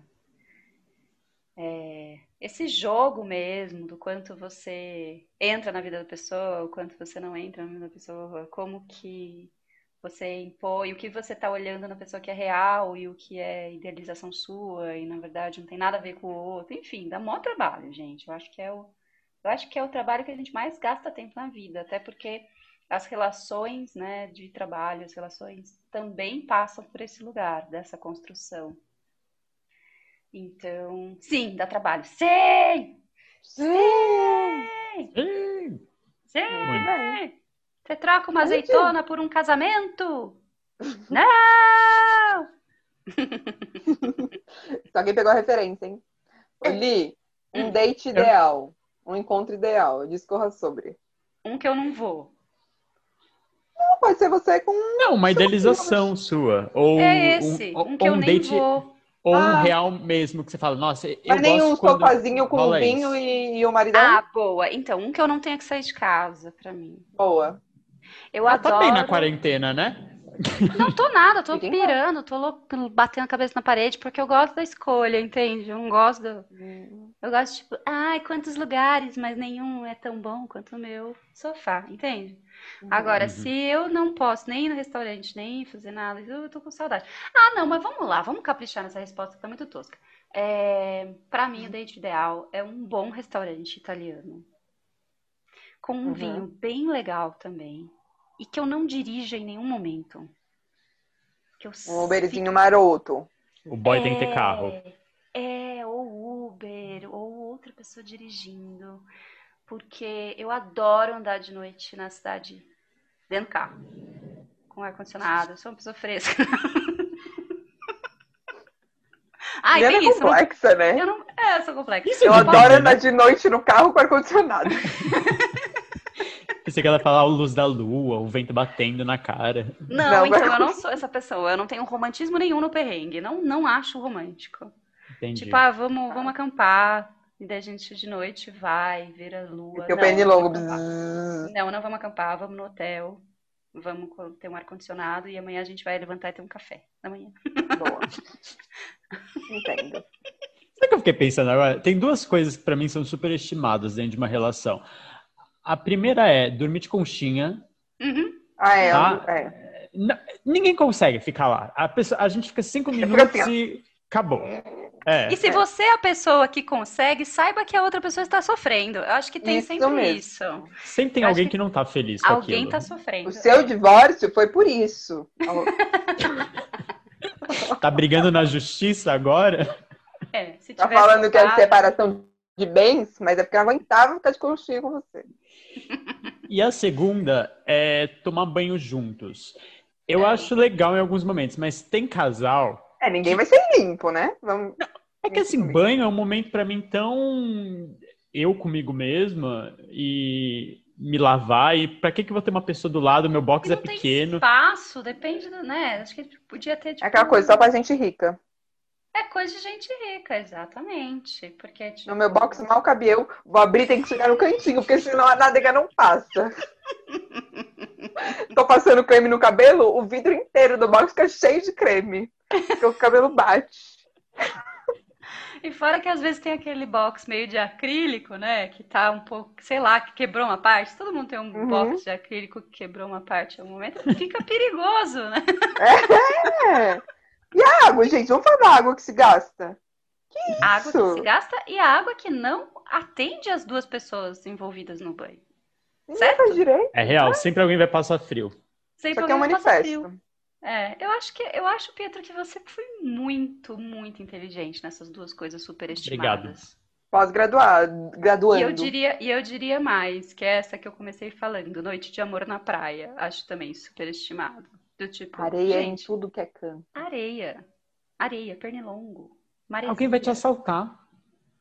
é, esse jogo mesmo, do quanto você entra na vida da pessoa, o quanto você não entra na vida da pessoa, como que você impõe, o que você está olhando na pessoa que é real e o que é idealização sua e na verdade não tem nada a ver com o outro, enfim, dá maior trabalho, gente. Eu acho que é o, eu acho que é o trabalho que a gente mais gasta tempo na vida, até porque as relações, né, de trabalho, as relações também passam por esse lugar dessa construção. Então, sim, dá trabalho. Sim! Sim! Sim! Sim! Você troca uma azeitona por um casamento? Não! Alguém pegou a referência, hein? Li, um hum. date ideal, um encontro ideal, discorra sobre. Um que eu não vou. Não, pode ser você com. Não, uma idealização sua. Ou é esse, um, um que eu nem date... vou. Ou ah. um real mesmo, que você fala, nossa, eu Mas nem um quando... sofazinho com o vinho e, e, o maridão? Ah, boa. Então, um que eu não tenho que sair de casa, pra mim. Boa. Eu ah, adoro... Tá bem na quarentena, né? Não tô nada, tô pirando, tô louco, batendo a cabeça na parede, porque eu gosto da escolha, entende? Eu não gosto do... Eu gosto, tipo, ai, quantos lugares, mas nenhum é tão bom quanto o meu sofá, entende? Agora, uhum. se eu não posso nem ir no restaurante, nem fazer nada, eu tô com saudade. Ah, não, mas vamos lá, vamos caprichar nessa resposta que tá muito tosca. É, para mim, o date ideal é um bom restaurante italiano. Com um uhum. vinho bem legal também. E que eu não dirija em nenhum momento. Que eu um Uberzinho fico... maroto. O boy é, tem que ter carro. É, ou Uber, ou outra pessoa dirigindo porque eu adoro andar de noite na cidade dentro do carro, com ar-condicionado. Eu sou uma pessoa fresca. Ai, é isso, complexa, não... né? Eu, não... é, eu sou complexa. Isso eu adoro andar de noite no carro com ar-condicionado. Pensei que ela falar a luz da lua, o vento batendo na cara. Não, não então eu não sou essa pessoa. Eu não tenho romantismo nenhum no perrengue. Não, não acho romântico. Entendi. Tipo, ah, vamos, vamos acampar, e daí a gente de noite vai ver a lua. Tem o pernilongo. Não, não vamos acampar, vamos no hotel. Vamos ter um ar-condicionado e amanhã a gente vai levantar e ter um café. Amanhã. Boa. Entendo. Sabe o que eu fiquei pensando agora? Tem duas coisas que para mim são superestimadas dentro de uma relação. A primeira é dormir de conchinha. Uhum. Ah, é. Tá? é. Ninguém consegue ficar lá. A, pessoa, a gente fica cinco minutos e acabou. É, e se é. você é a pessoa que consegue, saiba que a outra pessoa está sofrendo. Eu acho que tem isso sempre mesmo. isso. Sempre tem alguém que, que, não está feliz com Alguém está sofrendo. O seu divórcio foi por isso. tá brigando na justiça agora? É, se tá falando que é separação de bens, mas é porque eu aguentava ficar de conchinha com você. E a segunda é tomar banho juntos. Eu é. acho legal em alguns momentos, mas tem casal é, ninguém vai ser limpo, né? Vamos... É que assim, banho é um momento para mim tão eu comigo mesma e me lavar e para que que eu vou ter uma pessoa do lado, meu box é pequeno. espaço, depende, do, né? Acho que podia ter tipo, É aquela coisa só pra gente rica. É coisa de gente rica, exatamente. Porque, tipo... No meu box mal cabe eu, vou abrir tem que chegar no cantinho, porque senão a nádega não passa. Tô passando creme no cabelo, o vidro inteiro do box fica cheio de creme. Porque o cabelo bate. E fora que às vezes tem aquele box meio de acrílico, né? Que tá um pouco, sei lá, que quebrou uma parte. Todo mundo tem um uhum. box de acrílico que quebrou uma parte em algum momento. Fica perigoso, né? É! E a água, gente? Vamos falar da água que se gasta. Que isso? água que se gasta e a água que não atende as duas pessoas envolvidas no banho. Certo? Direito. É real, sempre alguém vai passar frio. Sempre Só que é um manifesto. É, eu acho que eu acho, Pedro, que você foi muito, muito inteligente nessas duas coisas superestimadas. Obrigado. Pós-graduado, graduando. E eu diria, e eu diria mais, que é essa que eu comecei falando, Noite de Amor na Praia, acho também superestimado. Do tipo, areia gente, em tudo que é canto. Areia. Areia, pernilongo. Maresia. Alguém vai te assaltar.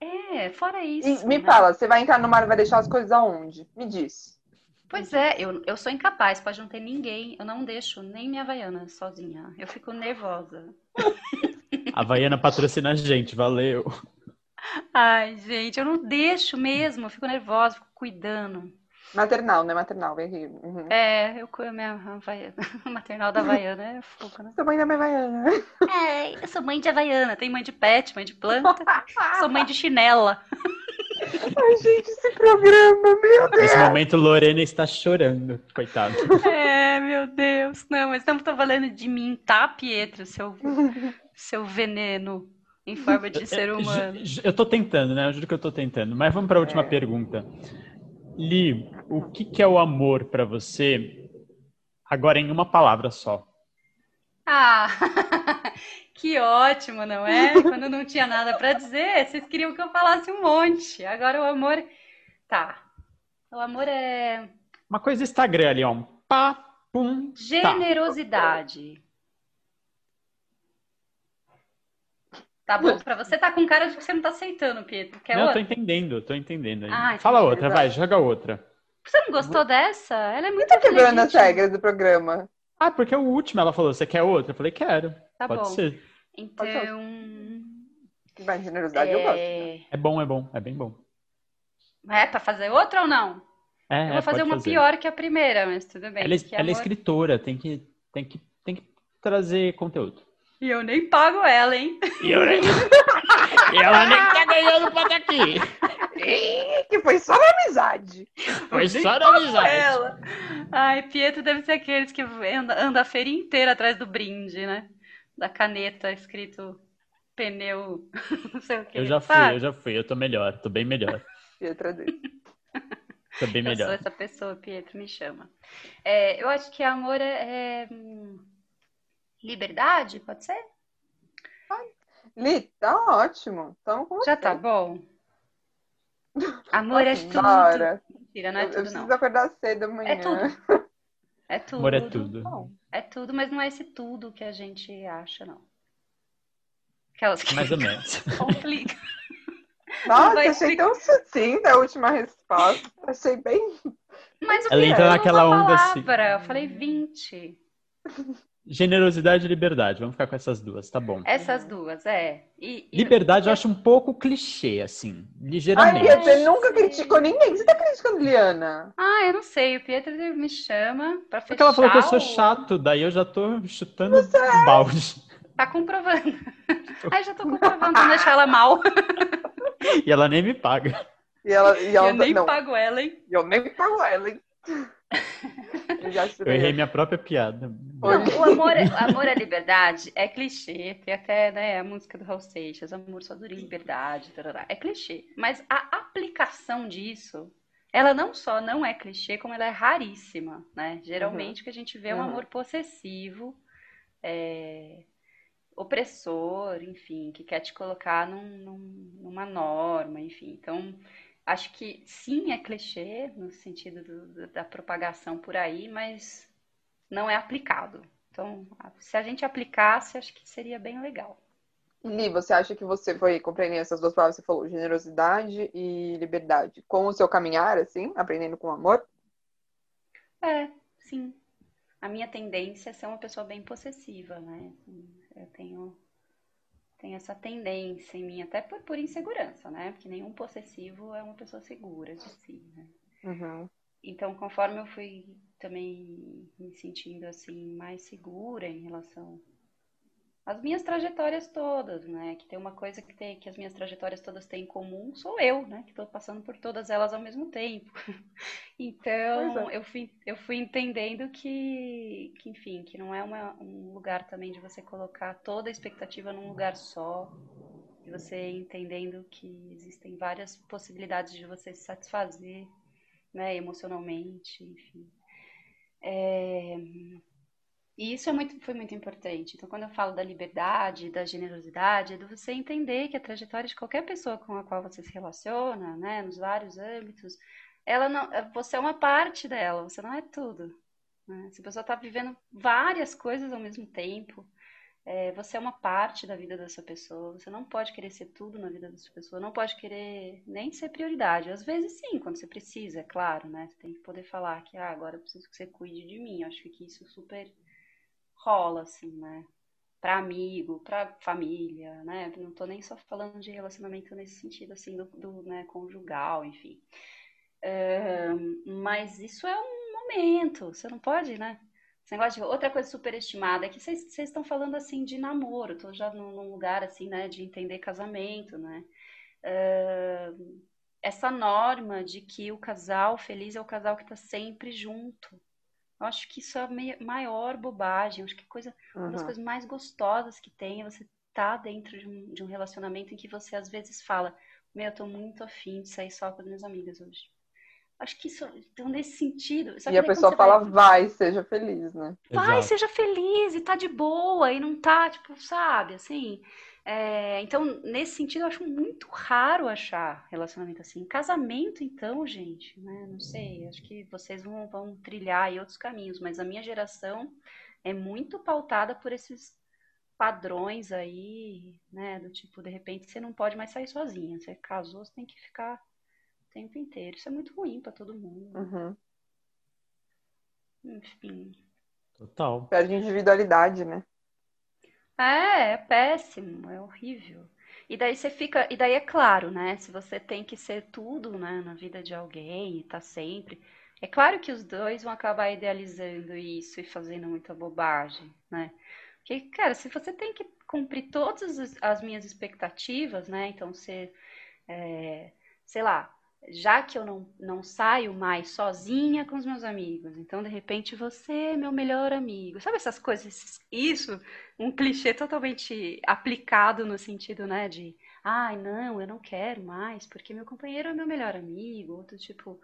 É, fora isso. E me né? fala, você vai entrar no mar e vai deixar as coisas aonde? Me diz. Pois é, eu, eu sou incapaz, pode não ter ninguém. Eu não deixo nem minha Havaiana sozinha. Eu fico nervosa. A Havaiana patrocina a gente, valeu. Ai, gente, eu não deixo mesmo. Eu fico nervosa, fico cuidando. Maternal, né? Maternal, vem aqui. Uhum. É, eu a minha Havaiana. maternal da Havaiana é fogo, né? Sou mãe da minha Havaiana. É, eu sou mãe de Havaiana. Tem mãe de pet, mãe de planta. sou mãe de chinela. Ai, gente, esse programa, meu Deus. Nesse momento, Lorena está chorando, coitado. É, meu Deus. Não, mas estamos falando de mim, tá, Pietro? Seu, seu veneno em forma de ser humano. Eu, eu tô tentando, né? Eu juro que eu tô tentando. Mas vamos para a última É. pergunta. Li, o que, que é o amor para você? Agora em uma palavra só. Ah, que ótimo, não é? Quando não tinha nada para dizer, vocês queriam que eu falasse um monte. Agora o amor. Tá. O amor é Uma coisa Instagram ali, ó. Um pá, pum, tá. generosidade. Tá bom, pra você tá com cara de que você não tá aceitando, Pietro. Quer Não, eu tô outra? entendendo, tô entendendo. aí. Ah, Fala entendi, outra, vai, joga outra. Você não gostou dessa? Ela é muito Tá quebrando as regras do programa. Ah, porque o último ela falou, você quer outra? Eu falei, quero. Tá Pode bom. ser. Então, Vai, generosidade eu gosto. é... É bom, é bom, é bem bom. é pra fazer outra ou não? É, Eu é, vou fazer pode uma pior que a primeira, mas tudo bem. Ela, é- que ela é amor- escritora, tem que, tem, que, tem que trazer conteúdo. E eu nem pago ela, hein? E, eu nem... e ela nem tá ganhando pra estar aqui. Que foi só na amizade. Foi só na amizade. Ela. Ai, Pietro deve ser aqueles que anda, anda a feira inteira atrás do brinde, né? Da caneta escrito pneu, não sei o que. Eu já fui, sabe? eu já fui, eu tô melhor, tô bem melhor. Pietra dele. Tô bem Eu sou melhor. essa pessoa, Pietro, me chama. É, eu acho que amor é, é, hum, liberdade, pode ser? Li, tá ótimo. Tamo com Já você. tá bom. Amor é tudo. Mentira, não é Eu, eu tudo, preciso não. acordar cedo amanhã. É tudo. É tudo. Amor é tudo. Bom, É tudo, mas não é esse tudo que a gente acha, não. Aquelas que Mais ou menos. complicam. Nossa, achei tão sucinta a última resposta. Achei bem. Mas o Ela que entra é naquela onda assim. Eu falei 20. Generosidade e liberdade, vamos ficar com essas duas, tá bom. Essas duas, é. E, e- Liberdade eu acho um pouco clichê, assim, Ai, ligeiramente. Bia, você nunca criticou ninguém. Você tá criticando Liana? Ah, eu não sei. O Pietro me chama pra fechar Porque ela falou que eu sou chato, daí eu já tô chutando o balde. Tá comprovando. Ai, já tô comprovando pra deixar ela mal. E ela nem me paga. E ela. E ela eu nem não, pago ela, hein? eu nem pago ela, hein? Eu já Eu errei minha própria piada. Não, o amor, é- amor à liberdade é clichê. Tem até né, a música do Raul Seixas, amor só dura liberdade. tarará. É clichê. Mas a aplicação disso, ela não só não é clichê, como ela é raríssima. Né? Geralmente o que a gente vê é um Uhum. amor possessivo, é, opressor, enfim, que quer te colocar num- num- numa norma, enfim. Então, acho que sim é clichê no sentido do- da propagação por aí, mas não é aplicado. Então, se a gente aplicasse, acho que seria bem legal. Li, você acha que você foi compreendendo essas duas palavras? Você falou generosidade e liberdade. Com o seu caminhar, assim, aprendendo com amor? É, sim. A minha tendência é ser uma pessoa bem possessiva, né? Eu tenho, tenho essa tendência em mim, até por, por insegurança, né? Porque nenhum possessivo é uma pessoa segura de si, né? Uhum. Então, conforme eu fui também me sentindo assim mais segura em relação às minhas trajetórias todas, né? Que tem uma coisa que tem que as minhas trajetórias todas têm em comum, sou eu, né? Que estou passando por todas elas ao mesmo tempo. Então, Pois eu fui eu fui entendendo que, que enfim, que não é uma- um lugar também de você colocar toda a expectativa num lugar só, de você entendendo que existem várias possibilidades de você se satisfazer né, emocionalmente, enfim. É, E isso é muito, foi muito importante. Então, quando eu falo da liberdade, da generosidade, é de você entender que a trajetória de qualquer pessoa com a qual você se relaciona, né, nos vários âmbitos, ela não, você é uma parte dela, você não é tudo. né? Se a pessoa está vivendo várias coisas ao mesmo tempo, é, você é uma parte da vida dessa pessoa. Você não pode querer ser tudo na vida dessa pessoa. Não pode querer nem ser prioridade. Às vezes, sim, quando você precisa, é claro, né? Você tem que poder falar que ah, agora eu preciso que você cuide de mim. Eu acho que isso super rola, assim, né? Para amigo, para família, né? Não tô nem só falando de relacionamento nesse sentido, assim, do, do né, conjugal, enfim. Mas isso é um momento, você não pode, né? Esse negócio de outra coisa superestimada é que vocês estão falando assim de namoro, tô já num, num, lugar assim, né, de entender casamento, né? Essa norma de que o casal feliz é o casal que está sempre junto. Eu acho que isso é a maior bobagem. Eu acho que coisa, uhum. uma das coisas mais gostosas que tem é você estar tá dentro de um, de um relacionamento em que você às vezes fala: Meu, eu tô muito afim de sair só com as minhas amigas hoje. Acho que isso, então, nesse sentido. e a pessoa fala, vai... vai, seja feliz, né? Vai, Exato. seja feliz, e tá de boa, e não tá, tipo, sabe, assim. É, então, nesse sentido, eu acho muito raro achar relacionamento assim. Casamento, então, gente, né? Não sei, acho que vocês vão, vão trilhar aí outros caminhos, mas a minha geração é muito pautada por esses padrões aí, né? Do tipo, de repente, você não pode mais sair sozinha. Você casou, você tem que ficar o tempo inteiro. Isso é muito ruim para todo mundo. Uhum. Enfim. Total. Perde individualidade, né? É, é péssimo, é horrível. E daí você fica, e daí é claro, né? Se você tem que ser tudo, né, na vida de alguém e tá sempre, é claro que os dois vão acabar idealizando isso e fazendo muita bobagem, né? Porque, cara, se você tem que cumprir todas as minhas expectativas, né? Então, você, é, sei lá, já que eu não, não saio mais sozinha com os meus amigos, então de repente você é meu melhor amigo. Sabe essas coisas? Isso, um clichê totalmente aplicado no sentido, né, de ai, não, eu não quero mais, porque meu companheiro é meu melhor amigo, outro tipo,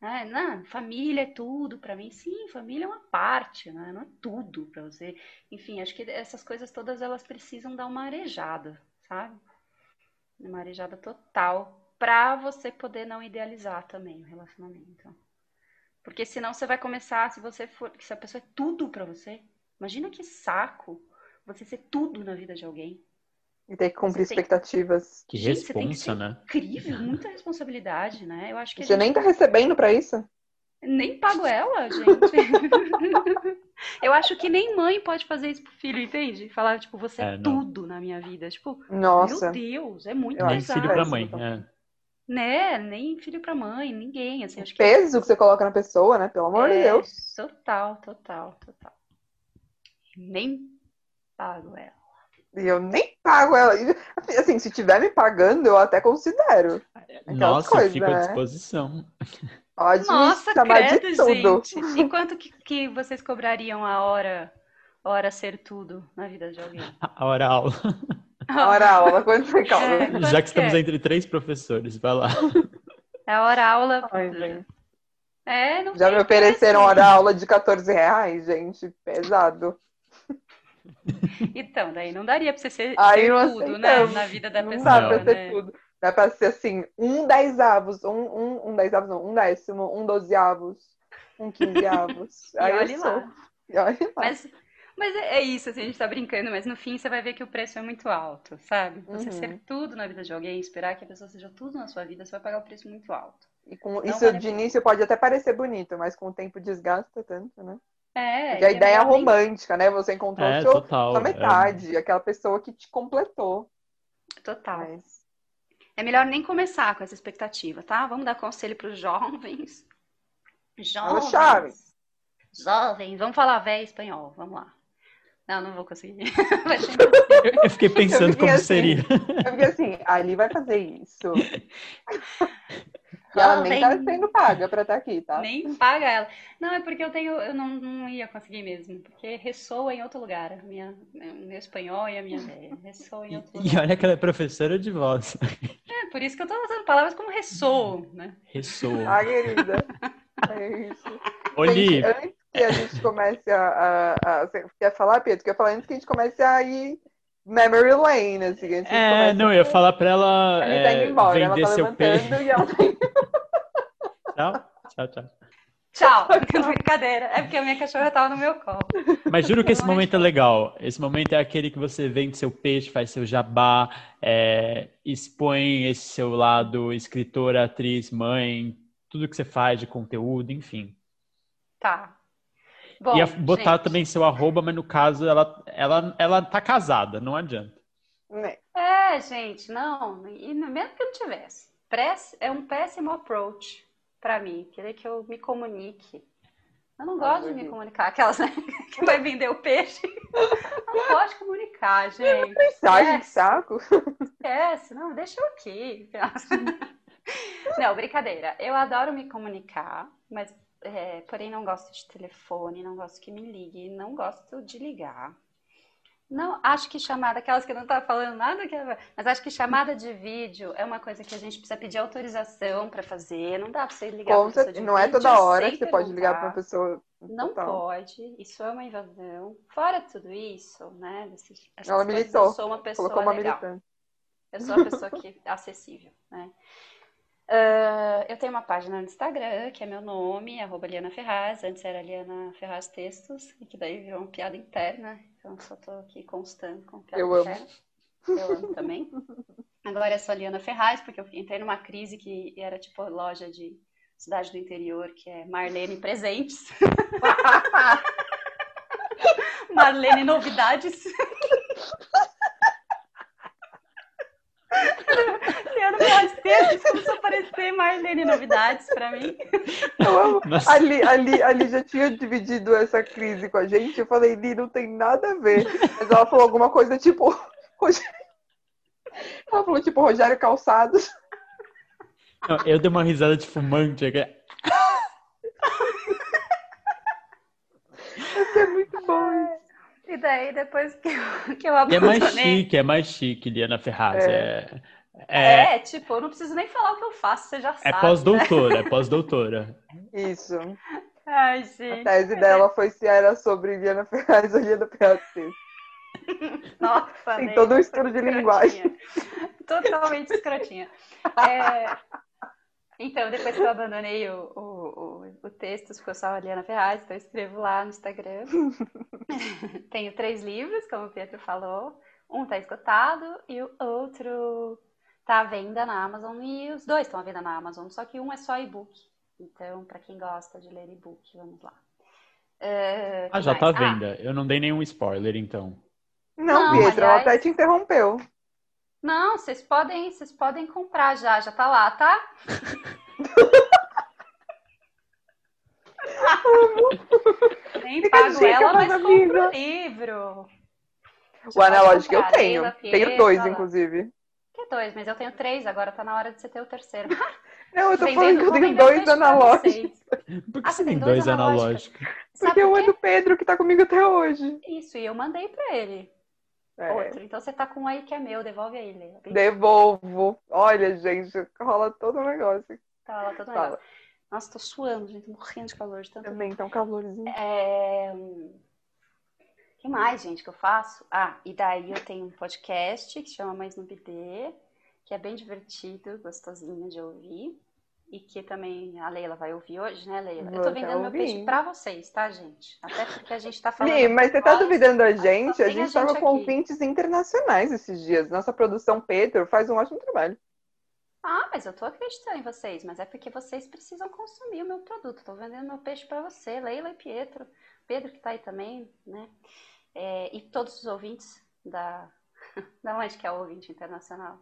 né, não, família é tudo para mim. Sim, família é uma parte, né? Não é tudo para você. Enfim, acho que essas coisas todas elas precisam dar uma arejada, sabe? Uma arejada total para você poder não idealizar também o relacionamento. Porque senão você vai começar, se você for, se a pessoa é tudo para você, imagina que saco você ser tudo na vida de alguém. E ter que cumprir você expectativas. Que Gente, responsa, né? Incrível, muita responsabilidade, né? Eu acho que você gente... nem tá recebendo para isso? Nem pago ela, gente. eu acho que nem mãe pode fazer isso pro filho, entende? Falar, tipo, você é, é tudo na minha vida. Tipo, Nossa. meu Deus, é muito Nem filho pra mãe, é. Né, nem filho para mãe, ninguém, assim, acho que... peso que você coloca na pessoa, né, pelo amor é, de Deus. Total, total, total. Nem pago ela. E eu nem pago ela. Assim, se tiver me pagando, eu até considero. Aquelas Nossa, coisas, fico né? à disposição. Pode Nossa, chamar credo, de tudo. gente. E quanto que, que vocês cobrariam a hora, hora ser tudo na vida de alguém? A hora aula. Hora aula, quando você calma. É, Já que estamos é? entre três professores, vai lá. É hora aula. é, não Já me ofereceram hora aula de 14 reais, gente. Pesado. Então, daí não daria pra você ser, Aí ser tudo, né? Na vida da não pessoa. Não dá pra ser né? tudo. Dá pra ser assim, um dez avos, um, um, um dez avos, não, um décimo, um dozeavos, um quinzeavos. Aí e olhe lá. E olhe lá. Mas mas é, é, isso, assim, a gente tá brincando, mas no fim você vai ver que o preço é muito alto, sabe? Você uhum. ser tudo na vida de alguém, esperar que a pessoa seja tudo na sua vida, você vai pagar o preço muito alto. E com Não isso vale de início pode até parecer bonito, mas com o tempo desgasta tanto, né? É. Porque a é ideia é romântica, né? Você encontrou é, seu, total, sua é. metade, é... aquela pessoa que te completou. Total. Mas... É melhor nem começar com essa expectativa, tá? Vamos dar conselho para os jovens. Jovens. Jovens. Vamos falar velho espanhol. Vamos lá. Não, não vou conseguir. eu fiquei pensando eu como assim, seria. Eu fiquei assim, ali vai fazer isso. E ela nem tá sendo paga pra estar tá aqui, tá? Nem paga ela. Não, é porque eu tenho, eu não, não ia conseguir mesmo, porque ressoa em outro lugar. A minha, o meu espanhol e a minha ressoa em outro lugar. E olha que ela é professora de voz. É, por isso que eu tô usando palavras como ressoa, né? Ressoa. Ah, querida. É isso. Oli. Antes que a gente comece a, a, a, Você quer falar, Pedro? Quer falar antes que a gente comece a ir memory lane, assim. A é, não, eu ia falar pra ela. A gente tá indo embora, ela tá levantando e ela tá Tchau, tchau, tchau. Tchau, brincadeira. É porque a minha cachorra tava no meu colo. Mas juro que esse momento é legal. Esse momento é aquele que você vende seu peixe, faz seu jabá, é, expõe esse seu lado escritora, atriz, mãe, tudo que você faz de conteúdo, enfim. Tá. Bom, Ia botar gente. também seu arroba, mas no caso ela, ela, ela tá casada, não adianta. Né. É, gente, não. E mesmo que não tivesse. É um péssimo approach. para mim, querer que eu me comunique. Eu não gosto de me comunicar, aquelas né, que vai vender o peixe. Eu não gosto de comunicar, gente. Mensagem de saco. Esquece, não, deixa eu aqui. Não, brincadeira. Eu adoro me comunicar, mas é, porém não gosto de telefone, não gosto que me ligue, não gosto de ligar. Não, acho que chamada, aquelas que não tá falando nada, é, mas acho que chamada de vídeo é uma coisa que a gente precisa pedir autorização para fazer. Não dá para você ligar para pessoa de Não vídeo, é toda hora que você pode ligar para uma pessoa. Não pode, isso é uma invasão. Fora tudo isso, né? Desses, Ela militou. Eu sou uma pessoa colocou uma legal. militante. Eu sou uma pessoa que é acessível, né? Uh, eu tenho uma página no Instagram, que é meu nome, arroba Liana Ferraz. Antes era Liana Ferraz Textos, e que daí virou uma piada interna. Então só tô aqui constando com piada eu interna. Amo. Eu amo também. Agora é só Liana Ferraz, porque eu entrei numa crise que era tipo loja de cidade do interior, que é Marlene Presentes. Marlene Novidades. Começou a aparecer Marlene Novidades pra mim. Eu amo. Ali, ali, ali já tinha dividido essa crise com a gente. Eu falei, Li, não tem nada a ver. Mas ela falou alguma coisa tipo. Ela falou tipo Rogério Calçados. Não, eu dei uma risada de fumante. Isso é muito bom. E daí, depois que eu, que eu abandonei... É mais chique, é mais chique, Liana Ferraz. É. É... é, tipo, eu não preciso nem falar o que eu faço, você já é sabe. É pós-doutora, né? é pós-doutora. Isso. Ai, gente. A tese dela foi se era sobre Liana Ferraz ou Liana Ferraz Nossa, Tem todo um estudo de linguagem. Totalmente escrotinha. É... Então, depois que eu abandonei o, o, o, o texto, ficou só a Liana Ferraz, então eu escrevo lá no Instagram. Tenho três livros, como o Pietro falou. Um está esgotado e o outro está à venda na Amazon e os dois estão à venda na Amazon, só que um é só e-book. Então, para quem gosta de ler e-book, vamos lá. Uh, ah, já está à ah. venda. Ah, eu não dei nenhum spoiler, então. Não, não Pietro, aliás... ela até te interrompeu. Não, vocês podem, vocês podem comprar já, já tá lá, tá? Nem pago ela, mas compro o livro. Já o analógico eu tenho. tenho dois, inclusive. Dois? Mas eu tenho três, agora tá na hora de você ter o terceiro. Não, eu tô Vendendo, falando que eu tenho dois analógicos. Por que ah, você tem dois analógicos? Porque um é do Pedro, que tá comigo até hoje. Isso, e eu mandei pra ele. É. Outro. Então você tá com um aí que é meu, devolve aí, Leila. Devolvo. Olha, gente, rola todo o negócio. Tá, rola todo o negócio. Nossa, tô suando, gente, morrendo de calor de tanto. Também tá um calorzinho. É... O que mais, gente, que eu faço? Ah, e daí eu tenho um podcast que se chama Mais no BD, que é bem divertido, gostosinho de ouvir e que também a Leila vai ouvir hoje, né, Leila? Vou eu tô vendendo meu peixe pra vocês, tá, gente? Até porque a gente tá falando. Sim, mas você tá duvidando a gente? A gente, a gente tava com ouvintes internacionais esses dias. Nossa produção Pedro faz um ótimo trabalho. Ah, mas eu tô acreditando em vocês, mas é porque vocês precisam consumir o meu produto. Tô vendendo meu peixe para você, Leila e Pietro. Pedro que tá aí também, né? É, e todos os ouvintes da. Da onde que é o ouvinte internacional?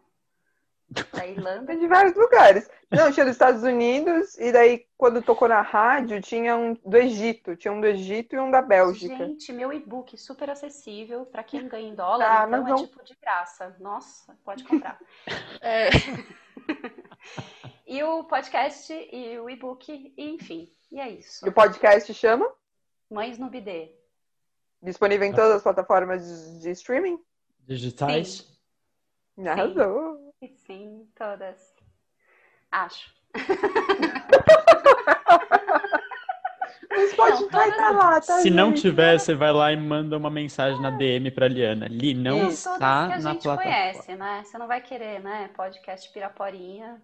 Da Irlanda. De vários lugares. Não, tinha dos Estados Unidos, e daí, quando tocou na rádio, tinha um do Egito. Tinha um do Egito e um da Bélgica. Gente, meu e-book super acessível. para quem ganha em dólar, ah, então é não... tipo de graça. Nossa, pode comprar. é... e o podcast e o e-book, enfim. E é isso. E o podcast chama? Mães no Bidê. Disponível em todas as plataformas de streaming? Digitais? Sim. Arrasou. Sim, todas. Acho. O Spotify tá lá, tá? Se gente? não tiver, você vai lá e manda uma mensagem na DM pra Liana. Li, não Isso, está que a na gente plataforma. conhece, né? Você não vai querer, né? Podcast Piraporinha.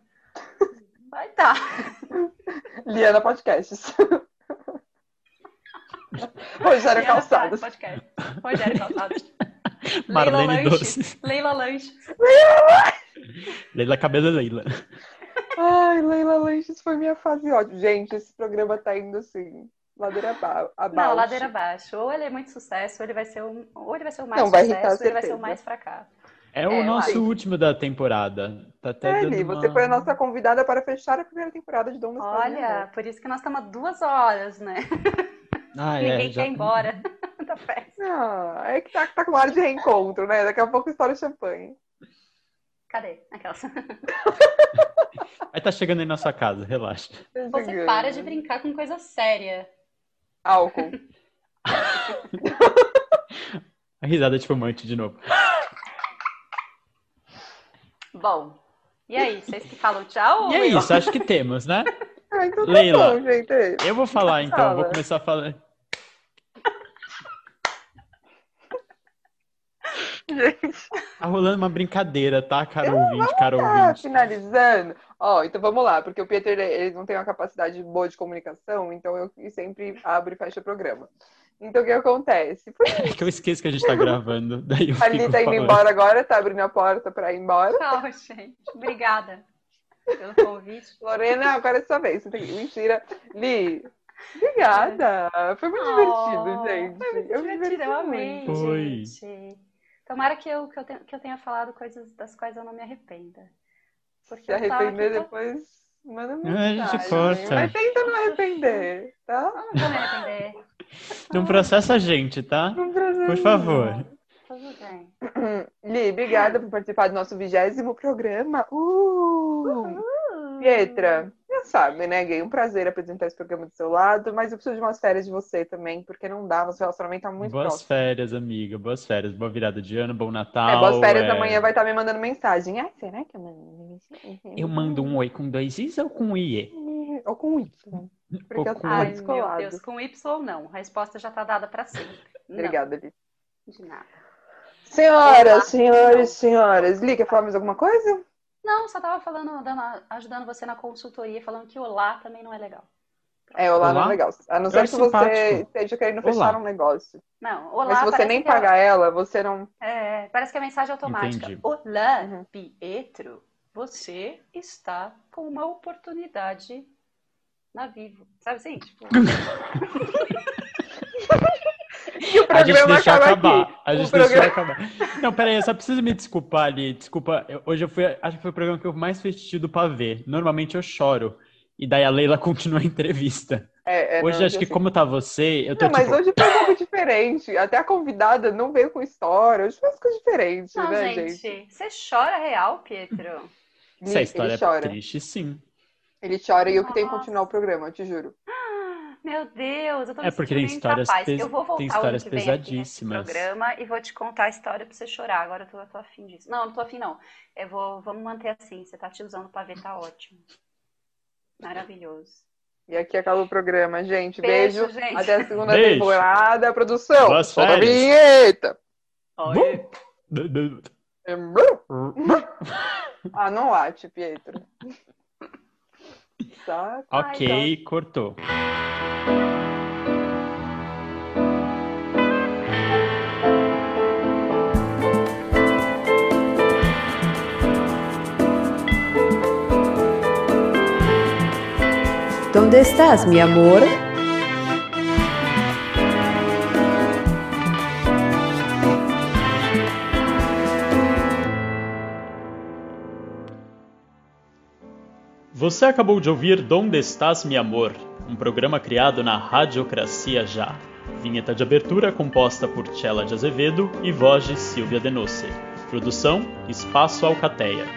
Vai estar. Tá. Liana Podcasts. Rogério Calçados. Podcast. Rogério Calçados. Marlene Leila Doce. Leila Lanches. Leila Leila Cabelo Leila. Ai, Leila Lanches foi minha fase ótima. Gente, esse programa tá indo assim, ladeira abaixo. Não, ladeira abaixo. Ou ele é muito sucesso, ou ele vai ser um, ou ele vai ser o mais Não, sucesso, ou ele vai ser o mais fracasso. É o É, eu nosso acho. último da temporada. Tá até É, dando Li, uma... você foi a nossa convidada para fechar a primeira temporada de Dom Olha, por isso que nós estamos há duas horas, né? Ah, é, Ninguém já- quer ir embora da festa. Não, é que tá, tá com ar de reencontro, né? Daqui a pouco estoura champanhe. Cadê? Aquelas. Aí tá chegando aí na sua casa, relaxa. Você para de brincar com coisa séria. Álcool. A risada de fumante de novo. Bom, e aí? Vocês que falam tchau? E é isso, acho que temos, né? Ah, então tá Leila. bom, gente. Eu vou falar então, Fala. vou começar a falar. Gente, Tá rolando uma brincadeira, tá, cara Eu ouvinte, cara tá ouvinte. finalizando. Ó, então vamos lá, porque o Peter ele não tem uma capacidade boa de comunicação, então eu sempre abro e fecho o programa. Então o que acontece? Por É que eu esqueço que a gente tá gravando, daí Ali fico tá indo falando. embora agora, tá abrindo a porta pra ir embora. Tchau, gente. Obrigada pelo convite. Lorena, agora é sua vez. Você tem que- Mentira. Li, obrigada. Foi muito Oh, divertido, gente. Foi muito eu me divertido, eu amei, muito. Foi. gente. Tomara que eu, que, eu tenha, que eu tenha falado coisas das quais eu não me arrependa. Porque Se arrepender aqui, depois, manda Ah, a gente mensagem. corta. Mas tenta não arrepender, tá? Não vou me arrepender. Não processa a gente, tá? Não Por favor. Tudo bem. Li, obrigada por participar do nosso vigésimo programa. Uh! Pietra, já sabe, né, gay? Um prazer apresentar esse programa do seu lado, mas eu preciso de umas férias de você também, porque não dá, nosso relacionamento tá muito Boas próximo. férias, amiga. Boas férias. Boa virada de ano, bom Natal. É, boas férias é. amanhã vai estar me mandando mensagem. Ah, será que eu mando mensagem? Eu mando um oi com dois is ou com IE? Ou com Y. Porque Ou eu com sou Ai, Ai, meu descolado. Deus, com Y ou não? A resposta já tá dada pra sempre. Obrigada, Li. de nada. Senhoras, Olá. senhores, senhoras. Li, quer falar mais alguma coisa? Não, só tava falando, dando- ajudando você na consultoria, falando que olá também não é legal. É, olá, não Olá? é legal. A não ser que você simpático. esteja querendo Olá. fechar um negócio. Não, olá Mas se você nem é- pagar ela, você não. É, parece que é mensagem automática. Entendi. Olá, Uhum. Pietro, você está com uma oportunidade na Vivo. Sabe assim? Tipo, E o A gente programa deixou acaba acabar. aqui. A O gente programa- deixou acabar. Não, peraí, eu só preciso me desculpar ali. Desculpa, eu- hoje eu fui. Acho que foi o programa que eu mais fui assistido pra ver. Normalmente eu choro. E daí a Leila continua a entrevista. É, é, hoje não, acho que, assim. como tá você, eu tô Não, mas tipo. hoje foi um pouco diferente. Até a convidada não veio com história. Hoje foi uma coisa diferente, não, né, gente, gente? você chora real, Pietro? Se a história ele chora. é triste, sim. Ele chora e eu que tenho que continuar o programa, eu te juro. Meu Deus, eu tô me É porque sentindo tem histórias incapaz. Eu vou voltar tem histórias que vem aqui nesse pesadíssimas. programa e vou te contar a história pra você chorar. Agora eu tô, eu tô afim disso. Não, não tô afim, não. Eu vou, vamos manter assim. Você tá te usando pra ver, tá ótimo. Maravilhoso. E aqui acaba o programa, gente. Beijo, Beijo. gente. Até a segunda Beijo. temporada. Produção, Boas solta a vinheta. Oi. Ah, não late, Pietro. Tá? ok, cortou. ¿Dónde estás, mi amor? Você acabou de ouvir Donde Estás, Mi Amor, um programa criado na Radiocracia Já. Vinheta de abertura composta por Tchela de Azevedo e voz de Silvia Denose. Produção Espaço Alcateia.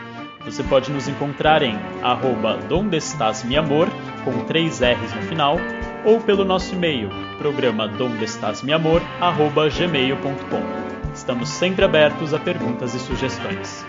Você pode nos encontrar em arroba Donde Estás, Mi Amor, com três R's no final, ou pelo nosso e-mail, programa dondestasmiamor, arroba gmail.com. Estamos sempre abertos a perguntas e sugestões.